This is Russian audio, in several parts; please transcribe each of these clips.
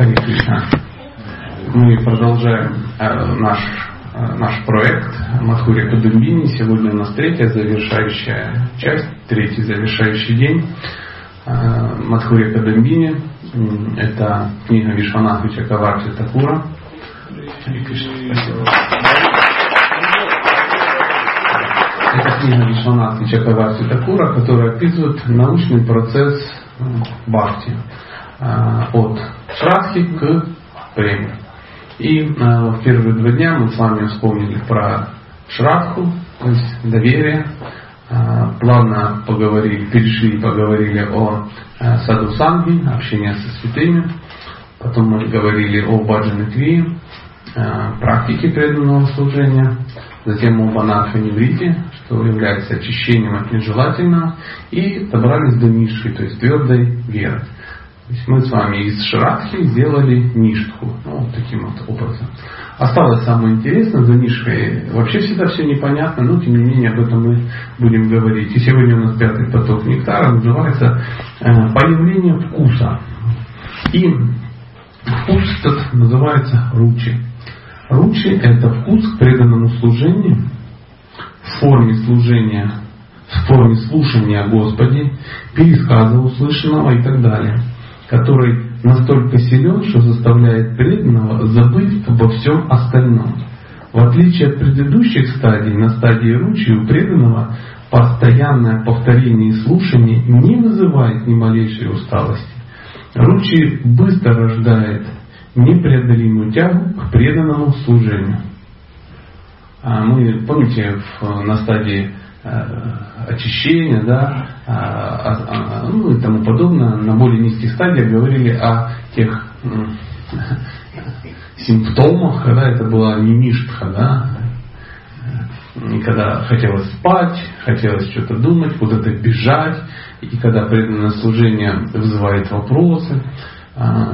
Хари Кришна. Мы продолжаем э, наш, э, наш проект Мадхури Кадумбини. Сегодня у нас третья завершающая часть, третий завершающий день э, Мадхури Кадумбини. Это книга Вишванатхи Чакаварти Такура. Это книга Вишванатхи Чакаварти Такура, которая описывает научный процесс э, бхакти от шрадхи к преми. И э, в первые два дня мы с вами вспомнили про шрадху, то есть доверие, плавно поговорили, перешли и поговорили о саду санги, общении со святыми. Потом мы говорили о баджане кви, практике преданного служения. Затем о банафаневрите, что является очищением от нежелательного, и добрались до нишки, то есть твердой веры. То есть мы с вами из Шрадхи сделали ништху, ну, вот таким вот образом. Осталось самое интересное, за нишкой вообще всегда все непонятно, но тем не менее об этом мы будем говорить. И сегодня у нас пятый поток нектара называется э, появление вкуса. И вкус этот называется ручи. Ручи – это вкус к преданному служению в форме служения, в форме слушания о Господе, пересказа услышанного и так далее, который настолько силен, что заставляет преданного забыть обо всем остальном. В отличие от предыдущих стадий, на стадии ручи у преданного постоянное повторение и слушание не вызывает ни малейшей усталости. Ручи быстро рождает непреодолимую тягу к преданному служению. А мы, помните, в, на стадии очищения, да, а, а, а, ну и тому подобное, на более низких стадиях говорили о тех э, симптомах, когда это была немиштха, да, и когда хотелось спать, хотелось что-то думать, куда-то бежать, и когда преданное служение вызывает вопросы,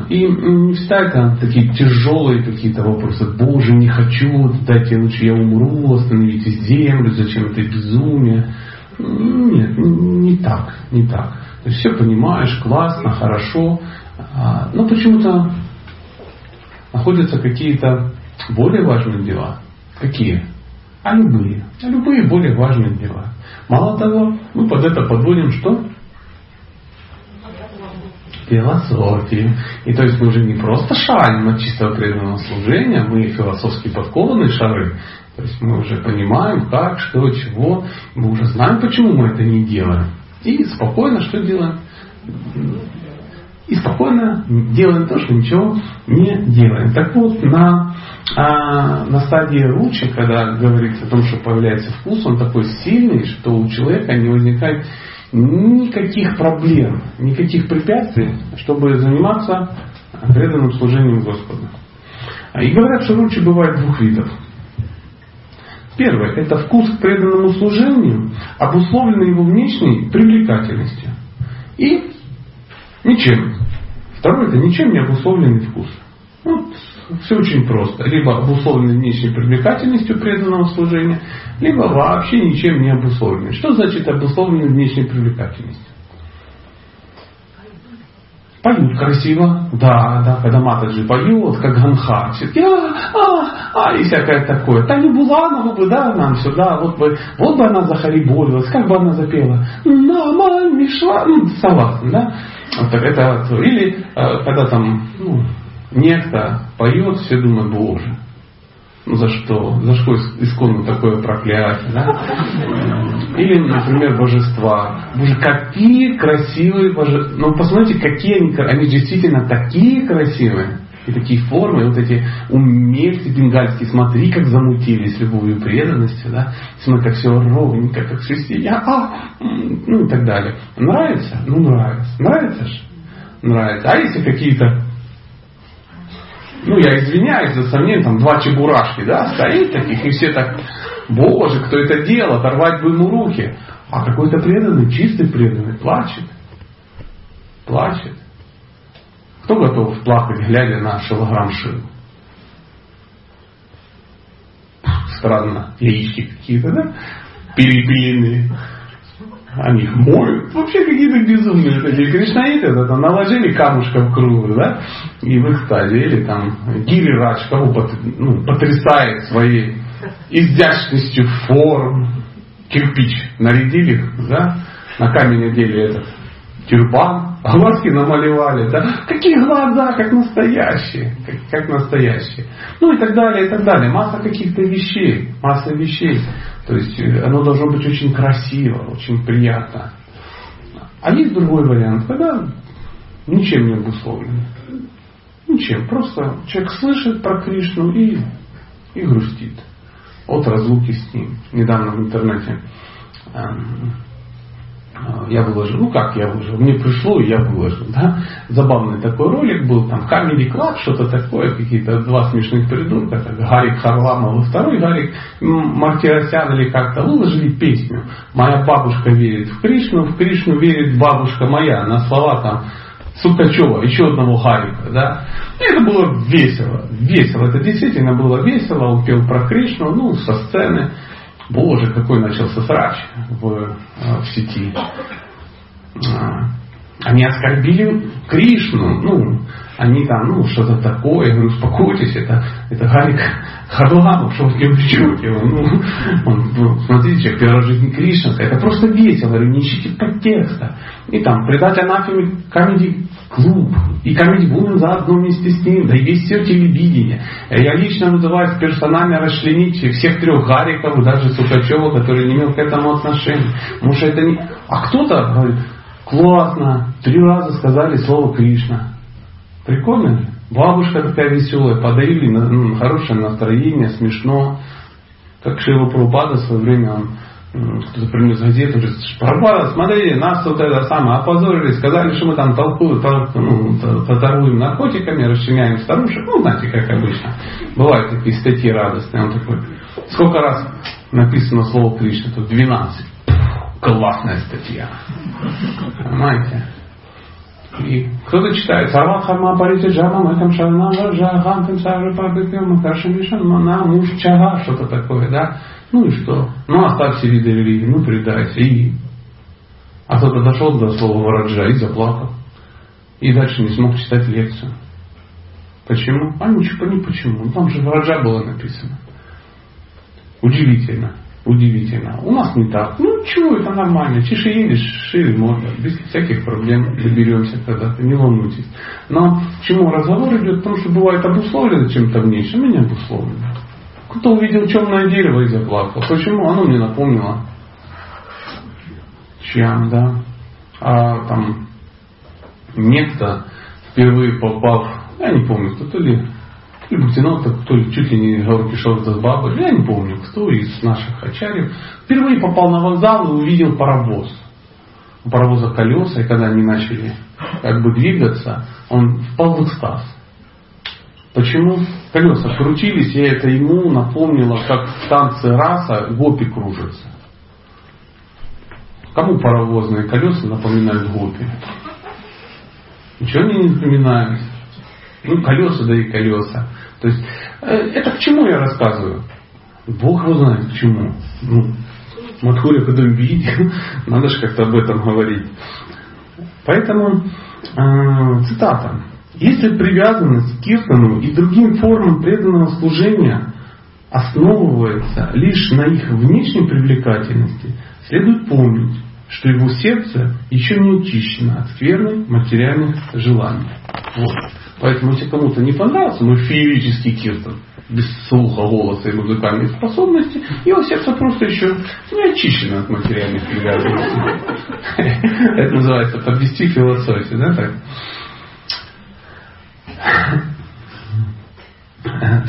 и не всегда это такие тяжелые какие-то вопросы. Боже, не хочу, дайте лучше я умру, остановите землю, зачем это безумие. Нет, не так, не так. То есть все понимаешь, классно, хорошо, а, но почему-то находятся какие-то более важные дела. Какие? А любые. А любые более важные дела. Мало того, мы под это подводим что? Философии. И то есть мы уже не просто шарим от чистого преданного служения, мы философски подкованные шары. То есть мы уже понимаем, как, что, чего. Мы уже знаем, почему мы это не делаем. И спокойно что делаем? И спокойно делаем то, что ничего не делаем. Так вот, на, а, на стадии ручи, когда говорится о том, что появляется вкус, он такой сильный, что у человека не возникает никаких проблем, никаких препятствий, чтобы заниматься преданным служением Господу. И говорят, что ручи бывает двух видов. Первое – это вкус к преданному служению, обусловленный его внешней привлекательностью. И ничем. Второе – это ничем не обусловленный вкус. Вот все очень просто. Либо обусловленный внешней привлекательностью преданного служения, либо вообще ничем не обусловленный. Что значит обусловленный внешней привлекательностью? Поют красиво, да, да, когда Матаджи поет, как Ганха, а, а, а, и всякое такое. Таню Буланову бы, да, нам сюда, вот бы, вот бы она захариболилась, как бы она запела. Нама Мишла, ну, согласен, да? Вот так это, или э, когда там, ну, некто поет, все думают, боже, ну за что? За что исконно такое проклятие? Да? Или, например, божества. Боже, какие красивые божества. Ну, посмотрите, какие они, они действительно такие красивые. И такие формы, вот эти умельцы бенгальские, смотри, как замутили с любовью и преданностью, да? Смотри, как все ровненько, как все сидят, а, ну и так далее. Нравится? Ну, нравится. Нравится же? Нравится. А если какие-то ну я извиняюсь за сомнение, там два чебурашки, да, стоит таких, и все так, боже, кто это делал, оторвать бы ему руки. А какой-то преданный, чистый преданный, плачет. Плачет. Кто готов плакать, глядя на шилограмм шил? Странно, яички какие-то, да? Перепиленные. Они моют. Вообще какие-то безумные такие кришнаиты, это, наложили камушка в круг, да, и в экстазе. Или там Гири Радж кого ну, потрясает своей изящностью форм. Кирпич нарядили, да, на камень одели этот тюрбан, глазки намалевали, да, какие глаза, как настоящие, как, как настоящие. Ну и так далее, и так далее. Масса каких-то вещей, масса вещей. То есть э, оно должно быть очень красиво, очень приятно. А есть другой вариант, когда ничем не обусловлено. Ничем. Просто человек слышит про Кришну и, и грустит от разлуки с ним. Недавно в интернете эм, я выложил, ну как я выложил, мне пришло и я выложил, да, забавный такой ролик был, там Comedy Club, что-то такое, какие-то два смешных придурка, так, Гарик Харламов и второй Гарик Мартиросян или как-то выложили песню. «Моя бабушка верит в Кришну, в Кришну верит бабушка моя», на слова там Сукачева, еще одного Гарика, да. И это было весело, весело, это действительно было весело, он пел про Кришну, ну, со сцены, Боже, какой начался срач в, э, в сети. Они оскорбили Кришну, ну, они там, ну, что-то такое, говорю, успокойтесь, это, это Гарик Харламов, что вы чуете его, ну, он, ну, смотрите, человек, первая жизнь Кришна, это просто весело, говорю, не ищите подтекста. И там, предать анафеме комедий клуб, и комедий Woman заодно вместе с ним, да и весь все телевидение. Я лично называю персонально расчленить всех трех Гариков, даже Сукачева, который не имел к этому отношения. Потому что это не... А кто-то говорит, классно, три раза сказали слово Кришна. Прикольно же? Бабушка такая веселая, подарили ну, хорошее настроение, смешно. Как Шива Прабхупада в свое время он кто-то принес газету, говорит, Прабхупада, смотри, нас вот это самое опозорили, сказали, что мы там толкуем, ну, торгуем наркотиками, расчленяем старушек, ну, знаете, как обычно. Бывают такие статьи радостные. Он такой, сколько раз написано слово Кришна? Тут 12. Классная статья. Понимаете? И кто-то читает Сарвахарма Парити Джама Мэкам Шарна Жахантам Сарвы Пабикам Кашамишан Мана Муж Чага, что-то такое, да? Ну и что? Ну оставь все виды религии, ну предайся и... А кто-то дошел до слова Вараджа и заплакал. И дальше не смог читать лекцию. Почему? А ничего, не почему. Там же Вараджа было написано. Удивительно. Удивительно. У нас не так. Ну чего, это нормально. Тише едешь, шире можно. Без всяких проблем доберемся когда-то. Не волнуйтесь. Но к чему разговор идет? Потому что бывает обусловлено чем-то внешним и не обусловлено. Кто увидел темное дерево и заплакал. Почему? Оно мне напомнило. Чьям, да. А там некто впервые попав, я не помню, кто то ли или Бухтинов, то ли чуть ли не Гаур Кишор Баба, я не помню, кто из наших ачарьев, впервые попал на вокзал и увидел паровоз. У паровоза колеса, и когда они начали как бы двигаться, он впал в экстаз. Почему? Колеса крутились, и это ему напомнило, как в танце раса гопи кружатся. Кому паровозные колеса напоминают гопи? Ничего они не напоминают. Ну, колеса, да и колеса. То есть, э, это к чему я рассказываю? Бог его знает к чему. Ну, Мадхуля, когда видел, надо же как-то об этом говорить. Поэтому, э, цитата. Если привязанность к киртану и другим формам преданного служения основывается лишь на их внешней привлекательности, следует помнить, что его сердце еще не очищено от скверных материальных желаний. Вот. Поэтому, если кому-то не понравился мой феерический киртан, без слуха, голоса и музыкальных способностей, его сердце просто еще не очищено от материальных привязанностей. Это называется подвести философию, да, так?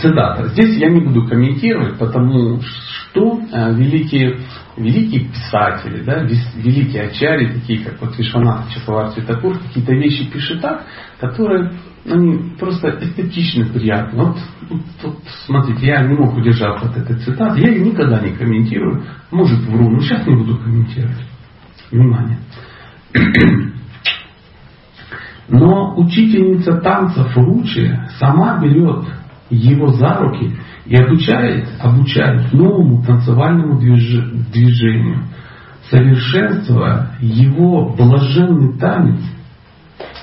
Цитата. Здесь я не буду комментировать, потому что э, великие, великие писатели, да, великие ачари, такие как вот Вишванат Чакаварти Такур, какие-то вещи пишет так, которые они просто эстетично приятны. Вот, вот, вот, смотрите, я не мог удержаться от этой цитаты. Я ее никогда не комментирую. Может, вру, но сейчас не буду комментировать. Внимание. Но учительница танцев Ручи сама берет его за руки и обучает, обучает новому танцевальному движ, движению. совершенствуя его блаженный танец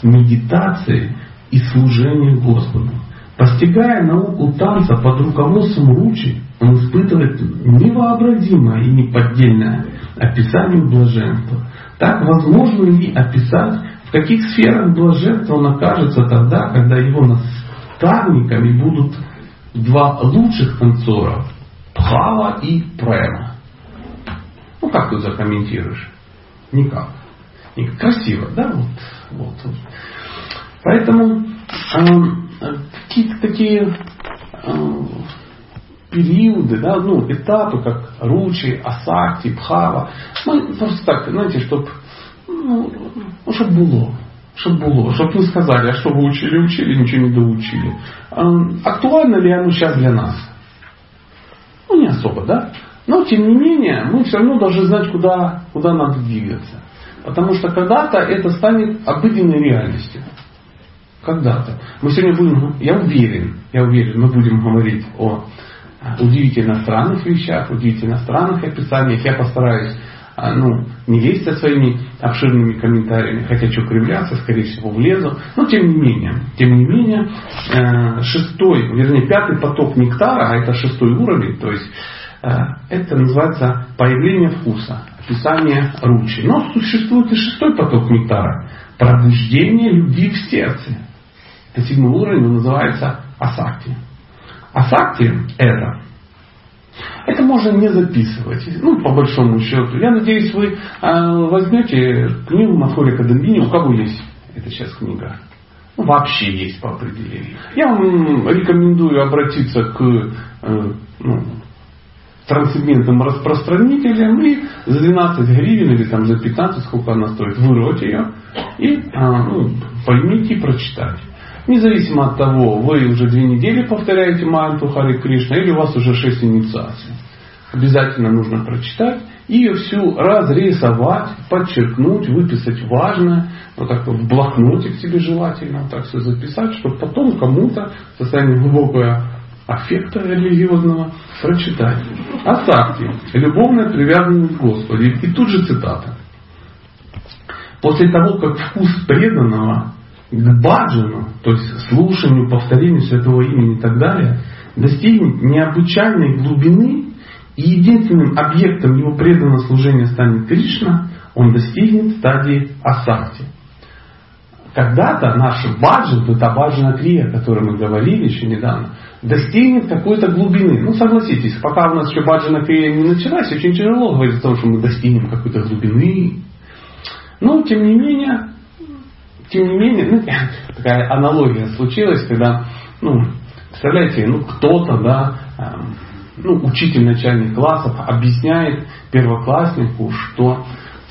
медитации и служения Господу. Постигая науку танца под руководством Ручи, он испытывает невообразимое и неподдельное описание блаженства. Так возможно ли описать, в каких сферах блаженства он окажется тогда, когда его наставниками будут два лучших танцора Пхава и Према. Ну как тут закомментируешь? Никак. Никак. Красиво, да? Вот, вот, вот. Поэтому э, какие-то такие э, периоды, да, ну, этапы, как Ручи, Асакти, Пхава. Ну, просто так, знаете, чтобы ну, ну, чтоб было. Чтобы было, чтобы не сказали, а что вы учили, учили, ничего не доучили. А, актуально ли оно сейчас для нас? Ну, не особо, да? Но, тем не менее, мы все равно должны знать, куда, куда надо двигаться. Потому что когда-то это станет обыденной реальностью. Когда-то. Мы сегодня будем, я уверен, я уверен, мы будем говорить о удивительно странных вещах, удивительно странных описаниях. Я постараюсь а, ну, не лезть со своими обширными комментариями, хотя что кривляться, скорее всего, влезу. Но тем не менее, тем не менее, э, шестой, вернее, пятый поток нектара, а это шестой уровень, то есть э, это называется появление вкуса, описание ручи. Но существует и шестой поток нектара, пробуждение любви в сердце. Это седьмой уровень, он называется асакти. Асакти это это можно не записывать. Ну, по большому счету. Я надеюсь, вы э, возьмете книгу Махори Кадамбини, у кого есть эта сейчас книга. Ну, вообще есть по определению. Я вам рекомендую обратиться к э, ну, трансцендентным распространителям и за 12 гривен или там за 15, сколько она стоит, вырвать ее и а, ну, поймите и прочитать. Независимо от того, вы уже две недели повторяете манту Хари Кришна или у вас уже шесть инициаций. Обязательно нужно прочитать и ее всю разрисовать, подчеркнуть, выписать важное, вот так в блокнотик себе желательно вот так все записать, чтобы потом кому-то в состоянии глубокого аффекта религиозного прочитать. Асакти. Любовная привязанность к Господу. И тут же цитата. После того, как вкус преданного к баджану, то есть слушанию, повторению святого имени и так далее, достигнет необычайной глубины, и единственным объектом его преданного служения станет Кришна, он достигнет стадии асакти. Когда-то наш баджан, это баджана крия, о которой мы говорили еще недавно, достигнет какой-то глубины. Ну, согласитесь, пока у нас еще баджана крия не началась, очень тяжело говорить о том, что мы достигнем какой-то глубины. Но, тем не менее, тем не менее, ну, такая аналогия случилась, когда, ну, представляете, ну, кто-то, да, эм, ну, учитель начальных классов объясняет первокласснику, что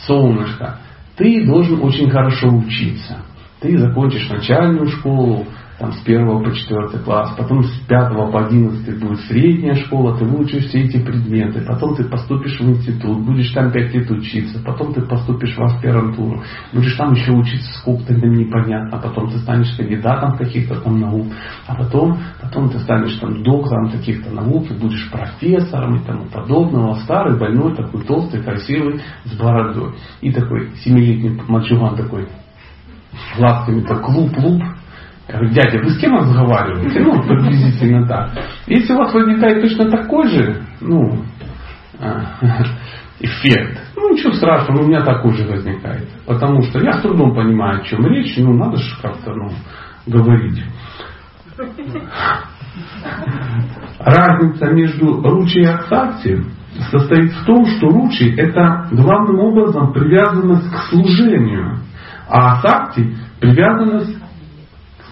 солнышко, ты должен очень хорошо учиться. Ты закончишь начальную школу, там, с первого по четвертый класс, потом с пятого по одиннадцатый будет средняя школа, ты выучишь все эти предметы, потом ты поступишь в институт, будешь там пять лет учиться, потом ты поступишь в аспирантуру, будешь там еще учиться сколько-то там непонятно, потом ты станешь кандидатом каких-то там наук, а потом, потом ты станешь там доктором каких-то наук, и будешь профессором и тому подобного, старый, больной, такой толстый, красивый, с бородой. И такой семилетний мальчуган такой, глазками-то клуб-клуб, я говорю, дядя, вы с кем разговариваете? Ну, приблизительно так. Если у вас возникает точно такой же, ну, а, эффект, ну ничего страшного, у меня такой же возникает. Потому что я с трудом понимаю, о чем речь, ну надо же как-то ну, говорить. Разница между ручи и аксакти состоит в том, что ручи это главным образом привязанность к служению, а асакти привязанность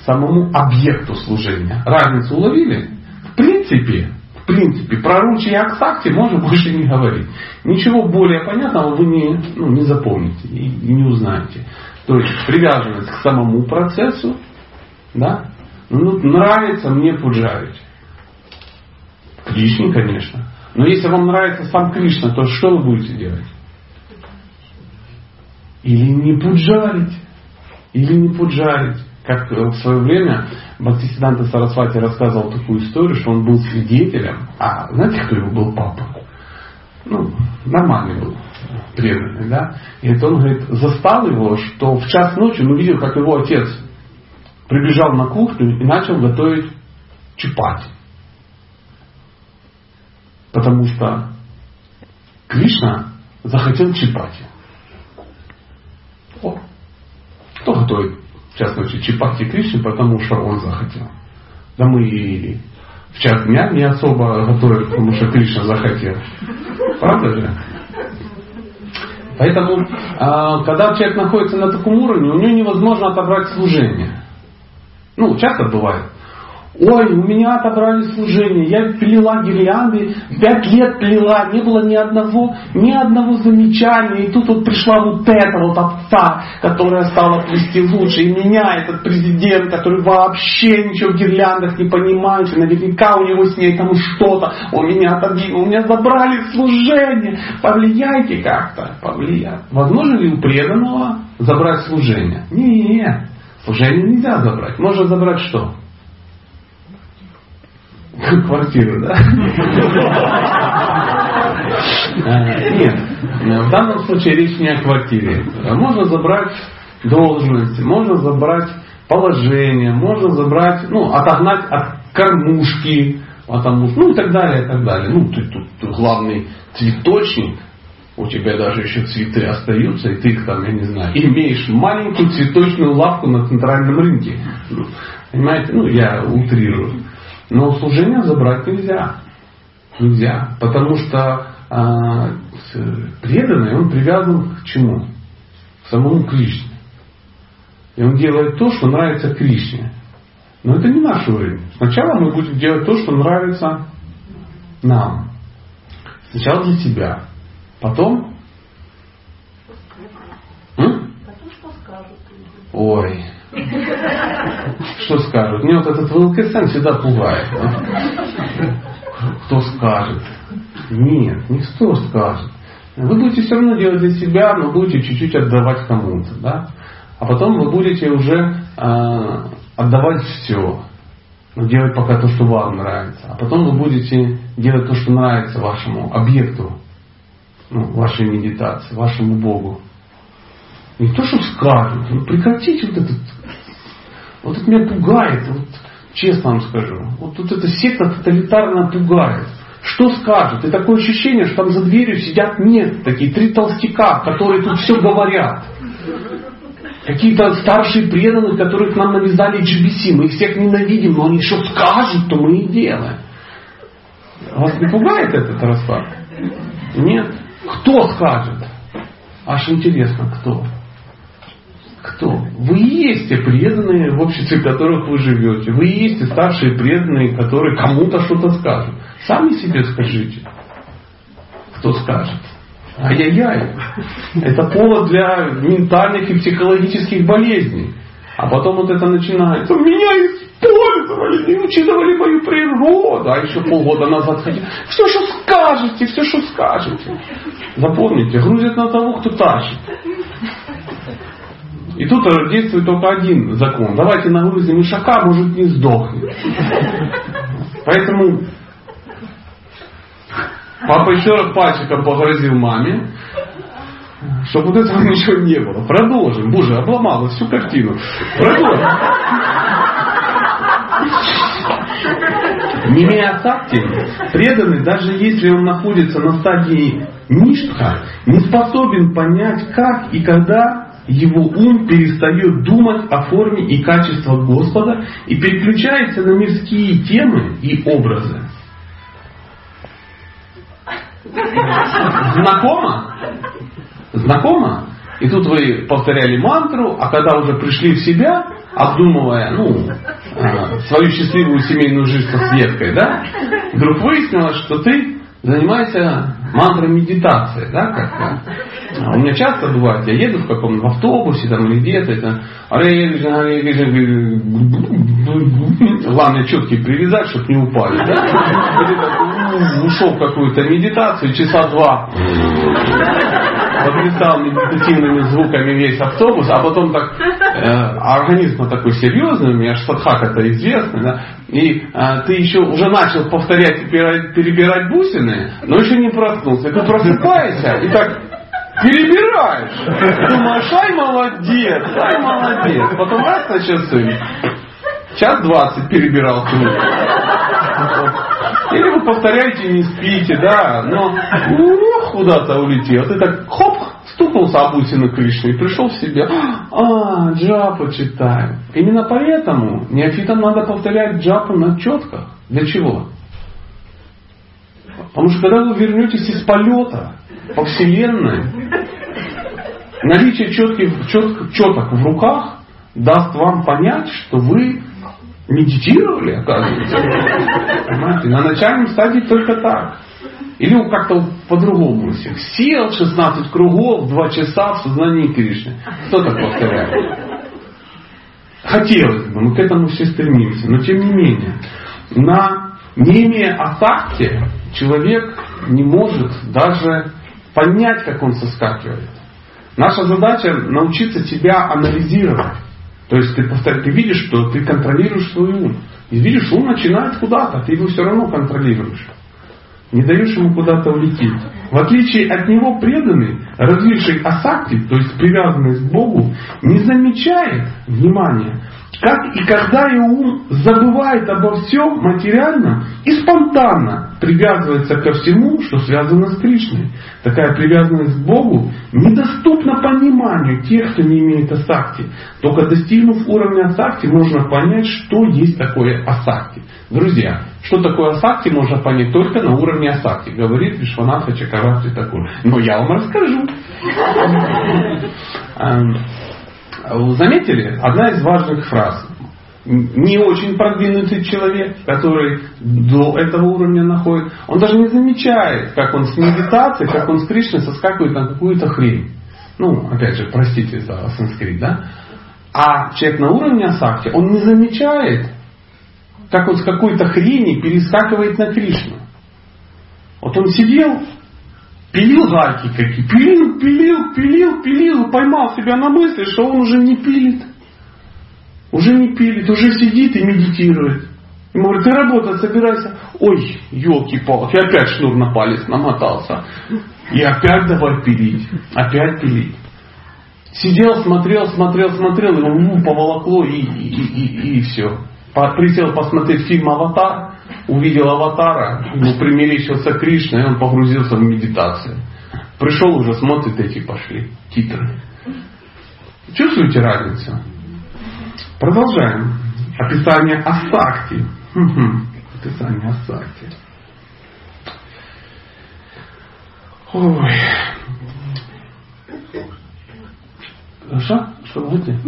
самому объекту служения. Разницу уловили? В принципе, в принципе, про ручи и аксакти можно больше не говорить. Ничего более понятного вы не, ну, не запомните и, не узнаете. То есть привязанность к самому процессу, да? Ну, нравится мне пуджарить. Кришне, конечно. Но если вам нравится сам Кришна, то что вы будете делать? Или не пуджарить. Или не пуджарить. Как в свое время Бхактисиданта Сарасвати рассказывал такую историю, что он был свидетелем, а знаете, кто его был папа? Ну, нормальный был. преданный, да? И это он, говорит, застал его, что в час ночи он увидел, как его отец прибежал на кухню и начал готовить чупати. Потому что Кришна захотел чипати. О, кто готовит, в частности, чипати Кришне, потому что он захотел. Да мы и в час дня не особо готовим, потому что Кришна захотел. Правда же? Поэтому, а, когда человек находится на таком уровне, у него невозможно отобрать служение. Ну, часто бывает. Ой, у меня отобрали служение, я плела гирлянды, пять лет плела, не было ни одного, ни одного замечания. И тут вот пришла вот эта вот овца, которая стала плести лучше. И меня, этот президент, который вообще ничего в гирляндах не понимает, и наверняка у него с ней там что-то, у меня отобили, у меня забрали служение. Повлияйте как-то, повлияйте. Возможно ли у преданного забрать служение? Нет. Служение нельзя забрать. Можно забрать что? Квартиру, да? Нет, в данном случае речь не о квартире. Можно забрать должность, можно забрать положение, можно забрать, ну, отогнать от кормушки, потому, ну и так далее, и так далее. Ну, ты тут главный цветочник, у тебя даже еще цветы остаются, и ты там, я не знаю, имеешь маленькую цветочную лавку на центральном рынке. Понимаете? Ну, я утрирую. Но служение забрать нельзя. Нельзя. Потому что а, преданный, он привязан к чему? К самому Кришне. И он делает то, что нравится Кришне. Но это не наш уровень. Сначала мы будем делать то, что нравится нам. Сначала для себя. Потом? М? Ой, что скажут? Мне вот этот ВЛКСН всегда пугает. Да? Кто скажет? Нет, никто скажет. Вы будете все равно делать для себя, но будете чуть-чуть отдавать кому-то. Да? А потом вы будете уже э, отдавать все. Но делать пока то, что вам нравится. А потом вы будете делать то, что нравится вашему объекту, ну, вашей медитации, вашему Богу. Не то, что скажут, ну прекратите вот этот вот это меня пугает, вот, честно вам скажу. Вот тут эта секта тоталитарно пугает. Что скажут? И такое ощущение, что там за дверью сидят нет, такие три толстяка, которые тут все говорят. Какие-то старшие преданные, которых нам навязали GBC. Мы их всех ненавидим, но они что скажут, то мы и делаем. Вас не пугает этот расклад? Нет. Кто скажет? Аж интересно, кто? Кто? Вы и есть те преданные, в обществе которых вы живете. Вы и есть те старшие преданные, которые кому-то что-то скажут. Сами себе скажите. Кто скажет? Ай-яй-яй. Это повод для ментальных и психологических болезней. А потом вот это начинается. Меня использовали, не учитывали мою природу. А еще полгода назад хотели. Все, что скажете, все, что скажете. Запомните, грузят на того, кто тащит. И тут действует только один закон. Давайте нагрузим ишака, может не сдохнет. Поэтому папа еще раз пальчиком погрозил маме, чтобы вот этого ничего не было. Продолжим. Боже, обломала всю картину. Продолжим. Не имея сакти, преданный, даже если он находится на стадии ништха, не способен понять, как и когда его ум перестает думать о форме и качествах Господа и переключается на мирские темы и образы. Знакомо? Знакомо? И тут вы повторяли мантру, а когда уже пришли в себя, обдумывая ну, э, свою счастливую семейную жизнь со Светкой, да, вдруг выяснилось, что ты занимаешься мантрой медитации, да, как у меня часто бывает, я еду в каком-то автобусе там, или где-то, это, главное четкие привязать, чтобы не упали. Да? Ушел в какую-то медитацию, часа два потрясал медитативными звуками весь автобус, а потом так, э, организм такой серьезный, у меня же садхак это известно, да, и э, ты еще уже начал повторять и перебирать бусины, но еще не проснулся. Ты просыпаешься и так перебираешь. Думаешь, ай молодец, ай молодец. Потом раз на часы. Час двадцать перебирал книгу. Или вы повторяете, не спите, да, но ну, куда-то улетел. Ты так хоп, стукнулся об бусины Кришны и пришел в себя. А, джапу читаю. Именно поэтому неофитам надо повторять джапу на четках. Для чего? Потому что когда вы вернетесь из полета по вселенной, наличие четких, чет, четок в руках даст вам понять, что вы медитировали, оказывается. Понимаете? На начальном стадии только так. Или как-то по-другому всех. Сел 16 кругов, 2 часа в сознании Кришны. Кто так повторяет? Хотелось бы, мы к этому все стремимся. Но тем не менее, на, не имея асакти, человек не может даже понять, как он соскакивает. Наша задача научиться себя анализировать. То есть ты, повтор, ты видишь, что ты контролируешь свой ум. И видишь, ум начинает куда-то, ты его все равно контролируешь. Не даешь ему куда-то улететь. В отличие от него преданный, развивший асакти, то есть привязанность к Богу, не замечает внимания как и когда его ум забывает обо всем материальном и спонтанно привязывается ко всему, что связано с Кришной. Такая привязанность к Богу недоступна пониманию тех, кто не имеет асакти. Только достигнув уровня асакти, можно понять, что есть такое асакти. Друзья, что такое асакти, можно понять только на уровне асакти, говорит Вишванатха Чакаравти такой. Но я вам расскажу. Заметили? Одна из важных фраз. Не очень продвинутый человек, который до этого уровня находит, он даже не замечает, как он с медитацией, как он с Кришной соскакивает на какую-то хрень. Ну, опять же, простите за санскрит, да? А человек на уровне асакти, он не замечает, как он с какой-то хрени перескакивает на Кришну. Вот он сидел, Пилил гайки какие. Пилил, пилил, пилил, пилил. Поймал себя на мысли, что он уже не пилит. Уже не пилит, уже сидит и медитирует. Ему говорит, ты работать собирайся. Ой, елки-палки, опять шнур на палец намотался. И опять давай пилить. Опять пилить. Сидел, смотрел, смотрел, смотрел, его ну, поволокло и, и, и, и все. Присел посмотреть фильм «Аватар», увидел аватара, ему примерещился Кришна, и он погрузился в медитацию. Пришел уже, смотрит, эти пошли, титры. Чувствуете разницу? Продолжаем. Описание Асакти. Описание Асакти. Ой. Что? Что будете?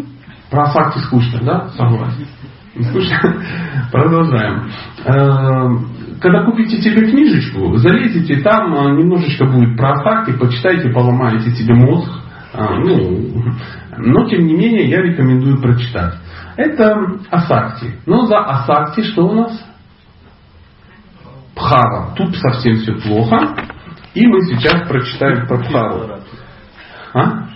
Про Асакти скучно, да? Согласен. Продолжаем. Э, когда купите себе книжечку, залезете, там э, немножечко будет про Асакти, почитайте, поломаете себе мозг. Э, ну, но тем не менее я рекомендую прочитать. Это Асакти. Но за Асакти что у нас? Пхава. Тут совсем все плохо. И мы сейчас прочитаем про Пхаву. А?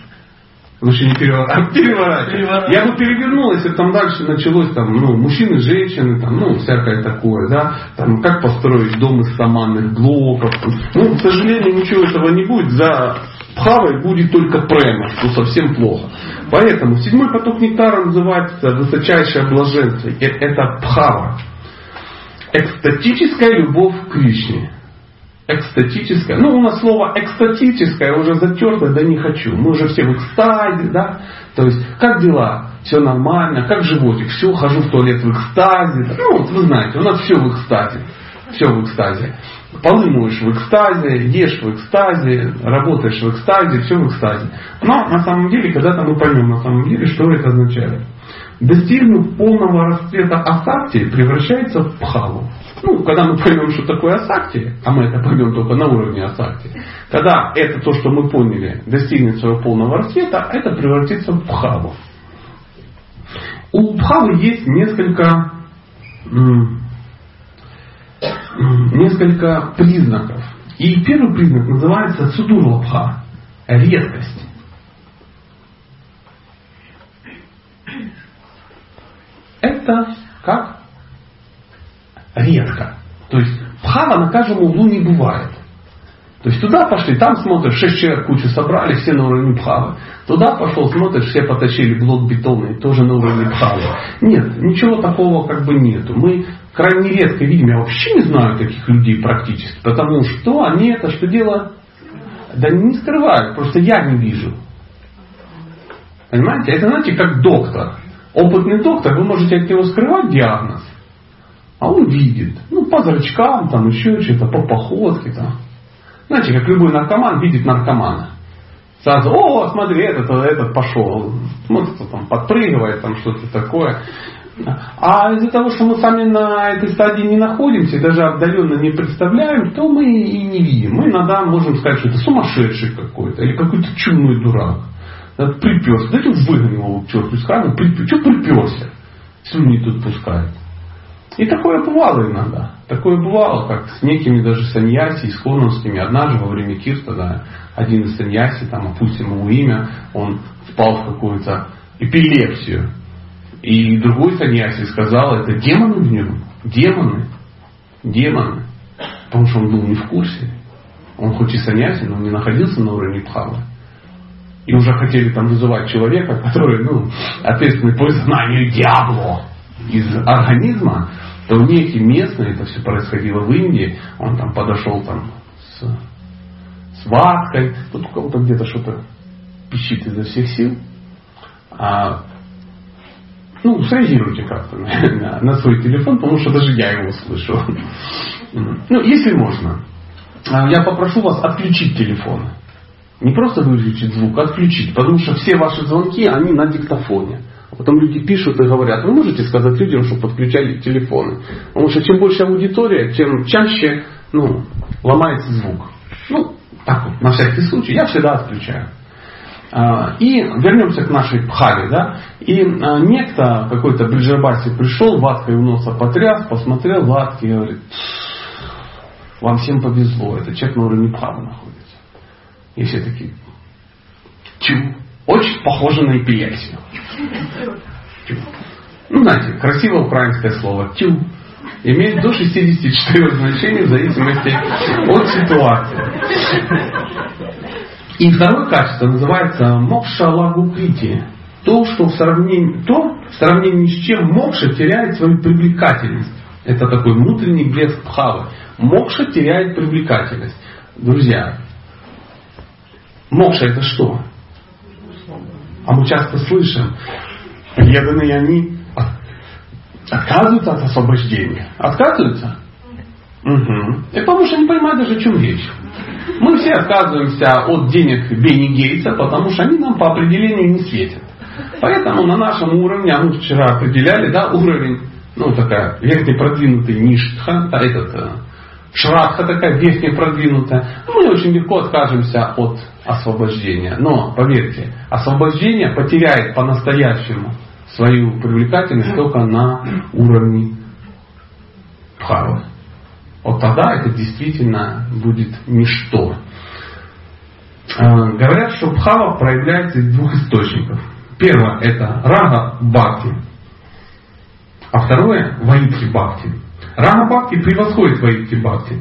Лучше не переворачивать. переворачивать. Я бы перевернул, если там дальше началось там, ну, мужчины, женщины, там, ну, всякое такое, да, там, как построить дом из саманных блоков. Ну, к сожалению, ничего этого не будет. За Пхавой будет только према, что совсем плохо. Поэтому седьмой поток нектара называется высочайшее блаженство. Э, это Пхава. Экстатическая любовь к Кришне экстатическое. Ну, у нас слово экстатическое уже затерто, да не хочу. Мы уже все в экстазе, да. То есть, как дела? Все нормально, как животик? Все, хожу в туалет в экстазе. Ну, вот вы знаете, у нас все в экстазе. Все в экстазе. Полы моешь в экстазе, ешь в экстазе, работаешь в экстазе, все в экстазе. Но на самом деле, когда-то мы поймем на самом деле, что это означает. Достигнув полного расцвета асакти, превращается в пхалу. Ну, когда мы поймем, что такое асакти, а мы это поймем только на уровне асакти, когда это то, что мы поняли, достигнет своего полного расцвета, это превратится в пхаву. У пхавы есть несколько, несколько признаков. И первый признак называется судурлабха, редкость. Это как редко. То есть пхава на каждом углу не бывает. То есть туда пошли, там смотришь, шесть человек кучу собрали, все на уровне Бхавы. Туда пошел, смотришь, все потащили блок бетонный, тоже на уровне Бхавы. Нет, ничего такого как бы нету. Мы крайне редко видим, я вообще не знаю таких людей практически, потому что они это что делают? Да не скрывают, просто я не вижу. Понимаете? Это знаете, как доктор. Опытный доктор, вы можете от него скрывать диагноз, а он видит. Ну, по зрачкам, там еще что-то, по походке. Там. Знаете, как любой наркоман видит наркомана. Сразу, о, смотри, этот, этот пошел. Смотрит, там подпрыгивает, там что-то такое. А из-за того, что мы сами на этой стадии не находимся, даже отдаленно не представляем, то мы и не видим. Мы иногда можем сказать, что это сумасшедший какой-то, или какой-то чумной дурак. Приперся. Дайте выгоним его к черту из храма. Что приперся? Слюни тут пускает. И такое бывало иногда. Такое бывало, как с некими даже саньяси, исхоновскими. Однажды во время кирта, да, один из саньяси, там, опустим ему имя, он впал в какую-то эпилепсию. И другой саньяси сказал, это демоны в нем. Демоны. Демоны. Потому что он был не в курсе. Он хоть и саньяси, но не находился на уровне Бхавы. И уже хотели там вызывать человека, который, ну, ответственный по знанию дьявола из организма, то и местные, это все происходило в Индии, он там подошел там с, с ваткой, тут у кого-то где-то что-то пищит изо всех сил. А, ну, среагируйте как-то на, на, на свой телефон, потому что даже я его слышу. Ну, если можно, а, я попрошу вас отключить телефон. Не просто выключить звук, а отключить. Потому что все ваши звонки, они на диктофоне. Потом люди пишут и говорят, вы можете сказать людям, чтобы подключали телефоны. Потому что чем больше аудитория, тем чаще ну, ломается звук. Ну, так вот, на всякий случай, я всегда отключаю. А, и вернемся к нашей пхале. Да? И а, некто, какой-то Бриджабаси пришел, ваткой у носа потряс, посмотрел ватки и говорит, вам всем повезло, это человек на уровне пхалы находится. И все такие, чу, очень похоже на эпилепсию. Ну, знаете, красивое украинское слово тю имеет до 64 значений в зависимости от ситуации. И второе качество называется мокша лагукрити. То, что в сравнении, то, в сравнении с чем мокша теряет свою привлекательность. Это такой внутренний блеск пхавы. Мокша теряет привлекательность. Друзья, мокша это что? А мы часто слышим, преданные они отказываются от освобождения. Отказываются? Угу. И потому что не понимают даже, о чем речь. Мы все отказываемся от денег Бенни Гейтса, потому что они нам по определению не светят. Поэтому на нашем уровне, а мы вчера определяли, да, уровень, ну такая верхне продвинутый ништха, да, этот шрадха такая верхне продвинутая, мы очень легко откажемся от освобождения. Но, поверьте, освобождение потеряет по-настоящему свою привлекательность только на уровне бхавы. Вот тогда это действительно будет ничто. Э, говорят, что бхава проявляется из двух источников. Первое это рага бхакти, а второе ваитхи бхакти. Рага бхакти превосходит ваитхи бхакти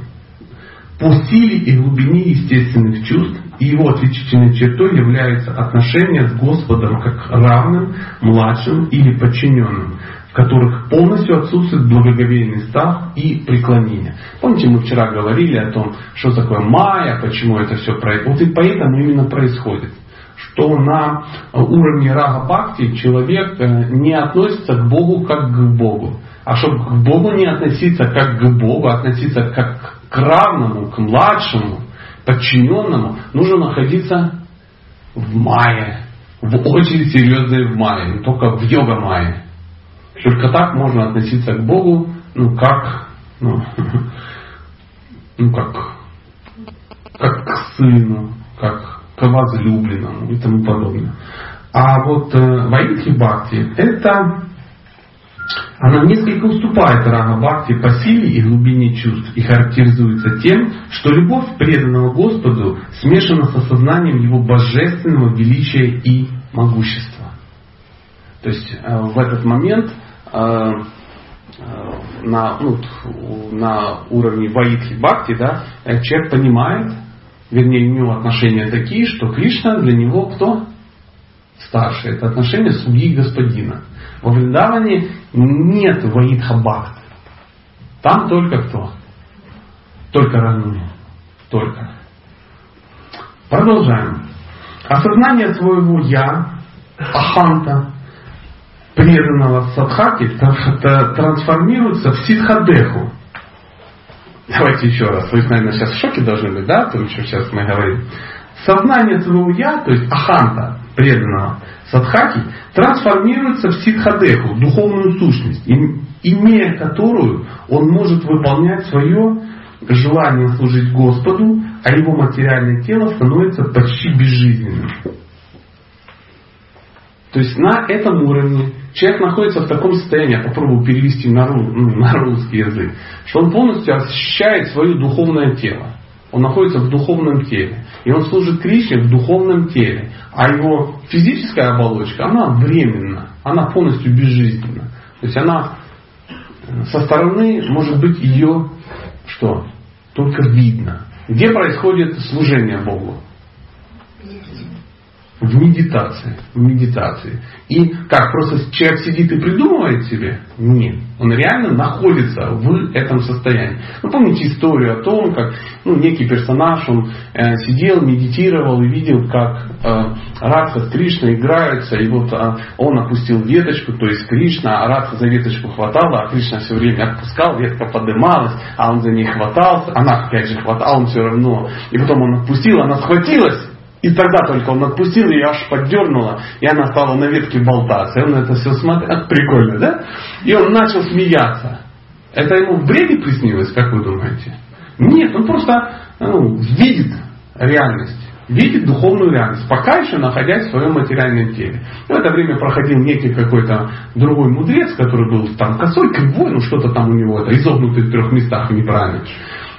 по силе и глубине естественных чувств, и его отличительной чертой является отношение с Господом как равным, младшим или подчиненным, в которых полностью отсутствует благоговейный страх и преклонение. Помните, мы вчера говорили о том, что такое майя, почему это все происходит. Вот и поэтому именно происходит что на уровне рага бхакти человек э, не относится к Богу как к Богу. А чтобы к Богу не относиться как к Богу, а относиться как к равному, к младшему, подчиненному, нужно находиться в мае, в очень серьезной в мае, только в йога мае. Только так можно относиться к Богу, ну как, ну, ну как, как к сыну, как к возлюбленному и тому подобное. А вот э, Ваидхи Бхакти это она несколько уступает Рама Бхакти по силе и глубине чувств и характеризуется тем, что любовь преданного Господу смешана с осознанием Его божественного величия и могущества. То есть э, в этот момент э, э, на, ну, на уровне Ваидхи Бхакти да, человек понимает, вернее, у него отношения такие, что Кришна для него кто? Старший. Это отношение слуги и господина. Во Вриндаване нет Ваидха Бхакт. Там только кто? Только Рануни. Только. Продолжаем. Осознание своего «я», аханта, преданного садхаки, трансформируется в ситхадеху. Давайте еще раз. Вы, наверное, сейчас в шоке должны быть, да, то, что сейчас мы говорим. Сознание своего «я», то есть аханта, преданного садхаки, трансформируется в ситхадеху, духовную сущность, имея которую он может выполнять свое желание служить Господу, а его материальное тело становится почти безжизненным. То есть на этом уровне человек находится в таком состоянии, я попробую перевести на, ну, русский язык, что он полностью ощущает свое духовное тело. Он находится в духовном теле. И он служит Кришне в духовном теле. А его физическая оболочка, она временна. Она полностью безжизненна. То есть она со стороны, может быть, ее что? Только видно. Где происходит служение Богу? В медитации. В медитации. И как, просто человек сидит и придумывает себе? Нет. Он реально находится в этом состоянии. Вы помните историю о том, как ну, некий персонаж, он э, сидел, медитировал и видел, как э, Радха с Кришной играются, и вот э, он опустил веточку, то есть Кришна, а Радха за веточку хватала, а Кришна все время отпускал, ветка поднималась, а он за ней хватался, она опять же хватала, а он все равно. И потом он отпустил, она схватилась, и тогда только он отпустил, и аж поддернула, и она стала на ветке болтаться. И он это все смотрел. Прикольно, да? И он начал смеяться. Это ему в бреде приснилось, как вы думаете? Нет, он просто ну, видит реальность. Видит духовную реальность, пока еще находясь в своем материальном теле. В это время проходил некий какой-то другой мудрец, который был там косой, кривой, ну что-то там у него, это изогнутый в трех местах неправильно.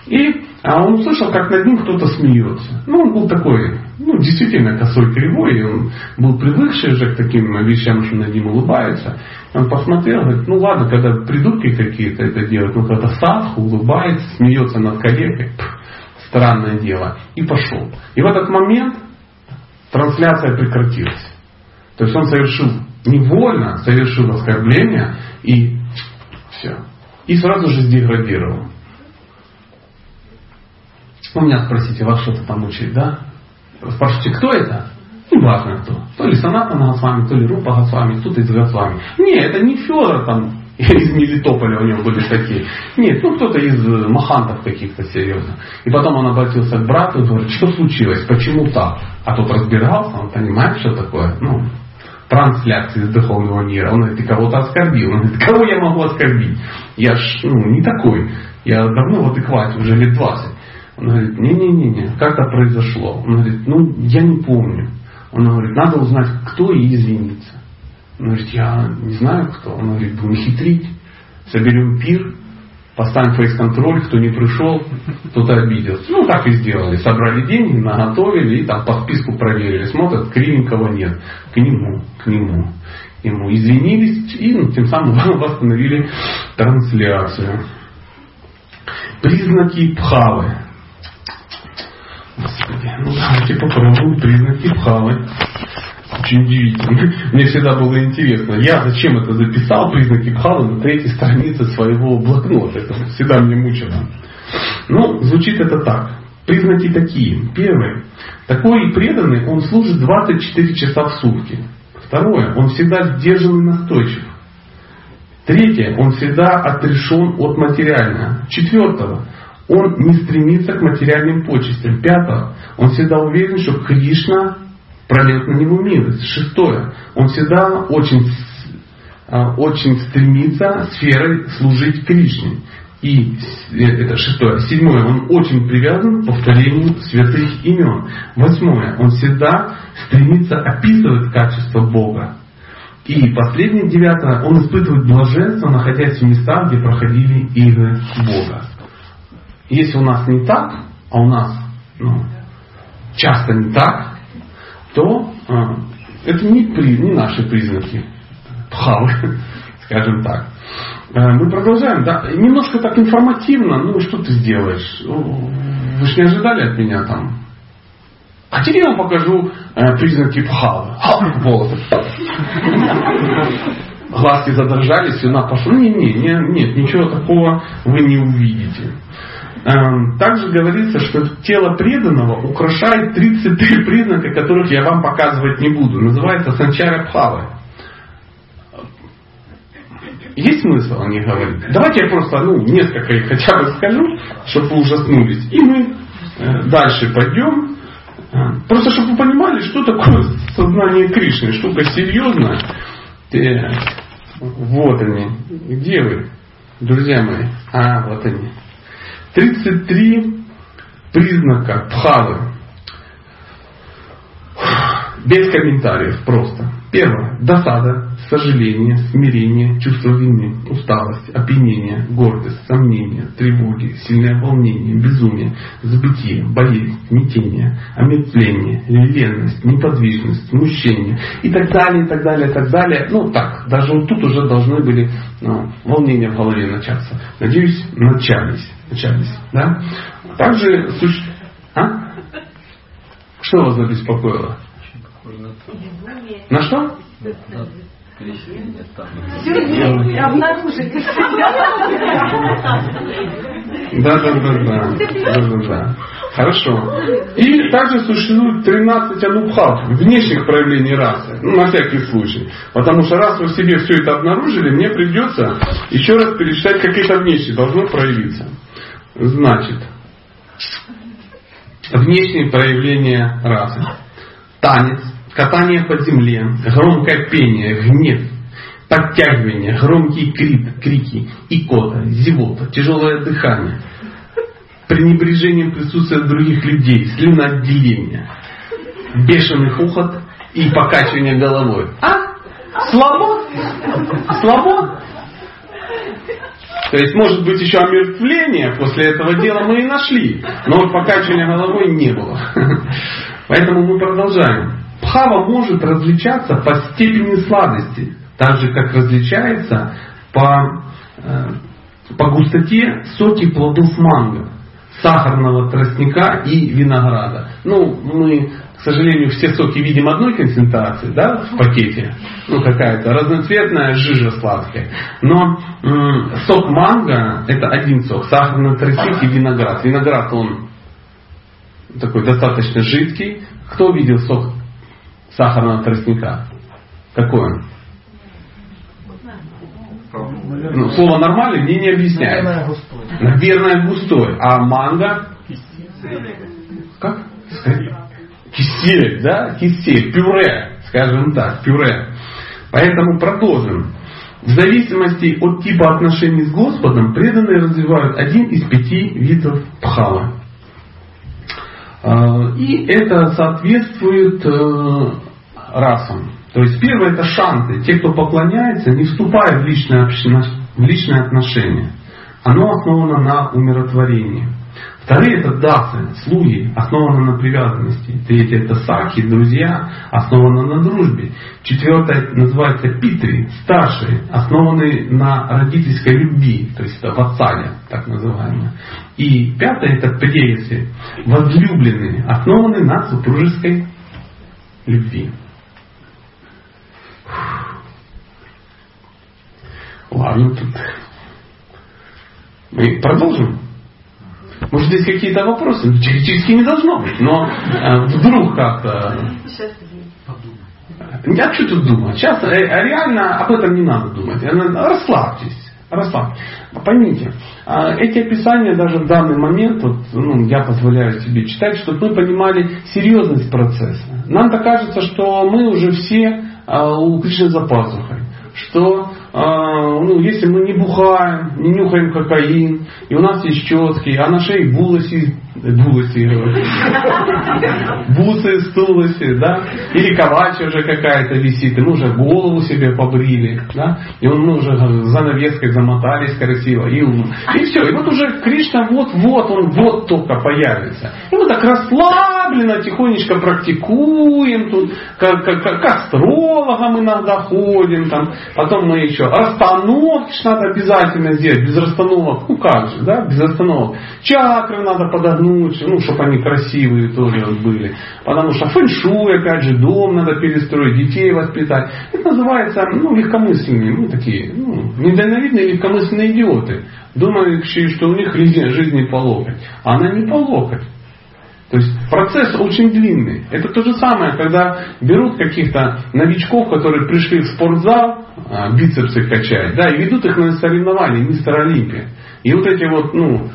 И а он услышал, как над ним кто-то смеется. Ну, он был такой, ну, действительно косой кривой, и он был привыкший уже к таким вещам, что над ним улыбаются. Он посмотрел, говорит, ну ладно, когда придурки какие-то это делают, ну когда садху улыбается, смеется над коллегой, странное дело, и пошел. И в этот момент трансляция прекратилась. То есть он совершил невольно, совершил оскорбление и все. И сразу же сдеградировал. У меня спросите, вас что-то там учить, да? Спрашивайте, кто это? Не важно кто. То ли Саната Госвами, то ли Рупа Госвами, кто-то из Госвами. Не, это не Федор там из Мелитополя у него были такие. Нет, ну кто-то из махантов каких-то серьезно. И потом он обратился к брату и говорит, что случилось, почему так? А тот разбирался, он понимает, что такое. Ну, трансляции из духовного мира. Он говорит, ты кого-то оскорбил. Он говорит, кого я могу оскорбить? Я ж ну, не такой. Я давно в адеквате, уже лет 20. Он говорит, не-не-не, как это произошло? Он говорит, ну, я не помню. Он говорит, надо узнать, кто и извиниться. Он говорит, я не знаю кто. Он говорит, будем хитрить. Соберем пир, поставим фейс-контроль, кто не пришел, тот обиделся. Ну, так и сделали. Собрали деньги, наготовили и там по списку проверили. Смотрят, кривенького нет. К нему, к нему. Ему извинились и ну, тем самым восстановили трансляцию. Признаки пхавы. Ну давайте попробуем признаки пхалы. Очень удивительно. Мне всегда было интересно, я зачем это записал, признаки пхалы, на третьей странице своего блокнота. Это всегда мне мучило. Ну, звучит это так. Признаки такие. Первый. Такой преданный, он служит 24 часа в сутки. Второе. Он всегда сдержан и настойчив. Третье. Он всегда отрешен от материального. Четвертого. Он не стремится к материальным почестям. Пятое. Он всегда уверен, что Кришна пролет на него милость. Шестое. Он всегда очень, а, очень стремится сферой служить Кришне. И э, это шестое. Седьмое. Он очень привязан к повторению святых имен. Восьмое. Он всегда стремится описывать качество Бога. И последнее, девятое, он испытывает блаженство, находясь в местах, где проходили игры Бога. Если у нас не так, а у нас ну, часто не так, то э, это не, при, не наши признаки пхавы, скажем так. Э, мы продолжаем. Да? Немножко так информативно. Ну, что ты сделаешь? Вы же не ожидали от меня там А теперь я вам покажу э, признаки пхавы. Волосы. Глазки задрожали, слюна пошла. Не, не, не, нет, ничего такого вы не увидите. Эм, также говорится, что тело преданного украшает 33 признака, которых я вам показывать не буду. Называется санчара пхавы. Есть смысл о них говорить? Давайте я просто ну, несколько их хотя бы скажу, чтобы вы ужаснулись. И мы э, дальше пойдем. Э, просто чтобы вы понимали, что такое сознание Кришны. Штука серьезная. Э, вот они. Где вы, друзья мои? А, вот они. 33 признака пхавы. Без комментариев, просто. Первое. Досада, сожаление, смирение, чувство вины, усталость, опьянение, гордость, сомнение, тревоги, сильное волнение, безумие, забытие, болезнь, смятение, омертвление, ленность, неподвижность, смущение и так далее, и так далее, и так далее. Ну так, даже вот тут уже должны были ну, волнения в голове начаться. Надеюсь, начались. Начались да? Также существует... А? Что вас забеспокоило? На что? Обнаружить. Да, да, да, да. да, да, да. Хорошо. И также существует 13 анубхав, внешних проявлений расы. Ну, на всякий случай. Потому что раз вы в себе все это обнаружили, мне придется еще раз перечитать, какие-то внешние должно проявиться. Значит, внешние проявления расы. Танец, катание по земле, громкое пение, гнев, подтягивание, громкие крик, крики, икота, зевота, тяжелое дыхание, пренебрежение присутствия других людей, слюноотделение, бешеный хохот и покачивание головой. А? Слабо? Слабо? То есть, может быть, еще омертвление после этого дела мы и нашли, но покачивания головой не было. Поэтому мы продолжаем. Пхава может различаться по степени сладости, так же как различается по, э, по густоте соки плодов манго, сахарного тростника и винограда. Ну, мы, к сожалению, все соки видим одной концентрации, да, в пакете. Ну, какая-то разноцветная жижа сладкая. Но м- сок манго это один сок, сахарный тростник и виноград. Виноград он такой достаточно жидкий. Кто видел сок сахарного тростника. Какой он? Ну, слово нормальный мне не объясняет. Наверное, густой. А манго? Как? Кисель, да? Кисель, пюре, скажем так, пюре. Поэтому продолжим. В зависимости от типа отношений с Господом, преданные развивают один из пяти видов пхала. А, и это соответствует э, расам. То есть первое это шанты. Те, кто поклоняется, не вступая в личное, община, в личное отношение. Оно основано на умиротворении. Вторые это дасы, слуги, основаны на привязанности. Третье это саки, друзья, основаны на дружбе. Четвертое называется питри, старшие, основанные на родительской любви, то есть это вассале, так называемое. И пятое это пресы, возлюбленные, основанные на супружеской любви. Ладно, тут мы продолжим. Может, здесь какие-то вопросы? Ну, теоретически не должно быть, но э, вдруг как-то... А что тут думать? Сейчас э, реально об этом не надо думать. Расслабьтесь. Расслабьтесь. Поймите, а, эти описания даже в данный момент, вот, ну, я позволяю себе читать, чтобы мы понимали серьезность процесса. Нам-то кажется, что мы уже все а, у Кришны за пазухой. Что ну, если мы не бухаем, не нюхаем кокаин, и у нас есть четкий, а на шее булоси, булоси, бусы, стулоси, да, или ковача уже какая-то висит, и мы уже голову себе побрили, да, и мы уже занавеской замотались красиво, и, и все, и вот уже Кришна вот-вот, он вот только появится. И мы так расслабленно, тихонечко практикуем, тут к, к, к, к астрологам иногда ходим, там, потом мы еще расстановки надо обязательно сделать, без расстановок, ну как же, да, без расстановок. Чакры надо подогнуть, ну, чтобы они красивые тоже были. Потому что фэншуй, опять же, дом надо перестроить, детей воспитать. Это называется, ну, легкомысленные, ну, такие, ну, недальновидные легкомысленные идиоты думающие, что у них жизнь не по локоть. А она не по локоть. То есть процесс очень длинный. Это то же самое, когда берут каких-то новичков, которые пришли в спортзал, а, бицепсы качать, да, и ведут их на соревнования, мистер Олимпия. И вот эти вот, ну,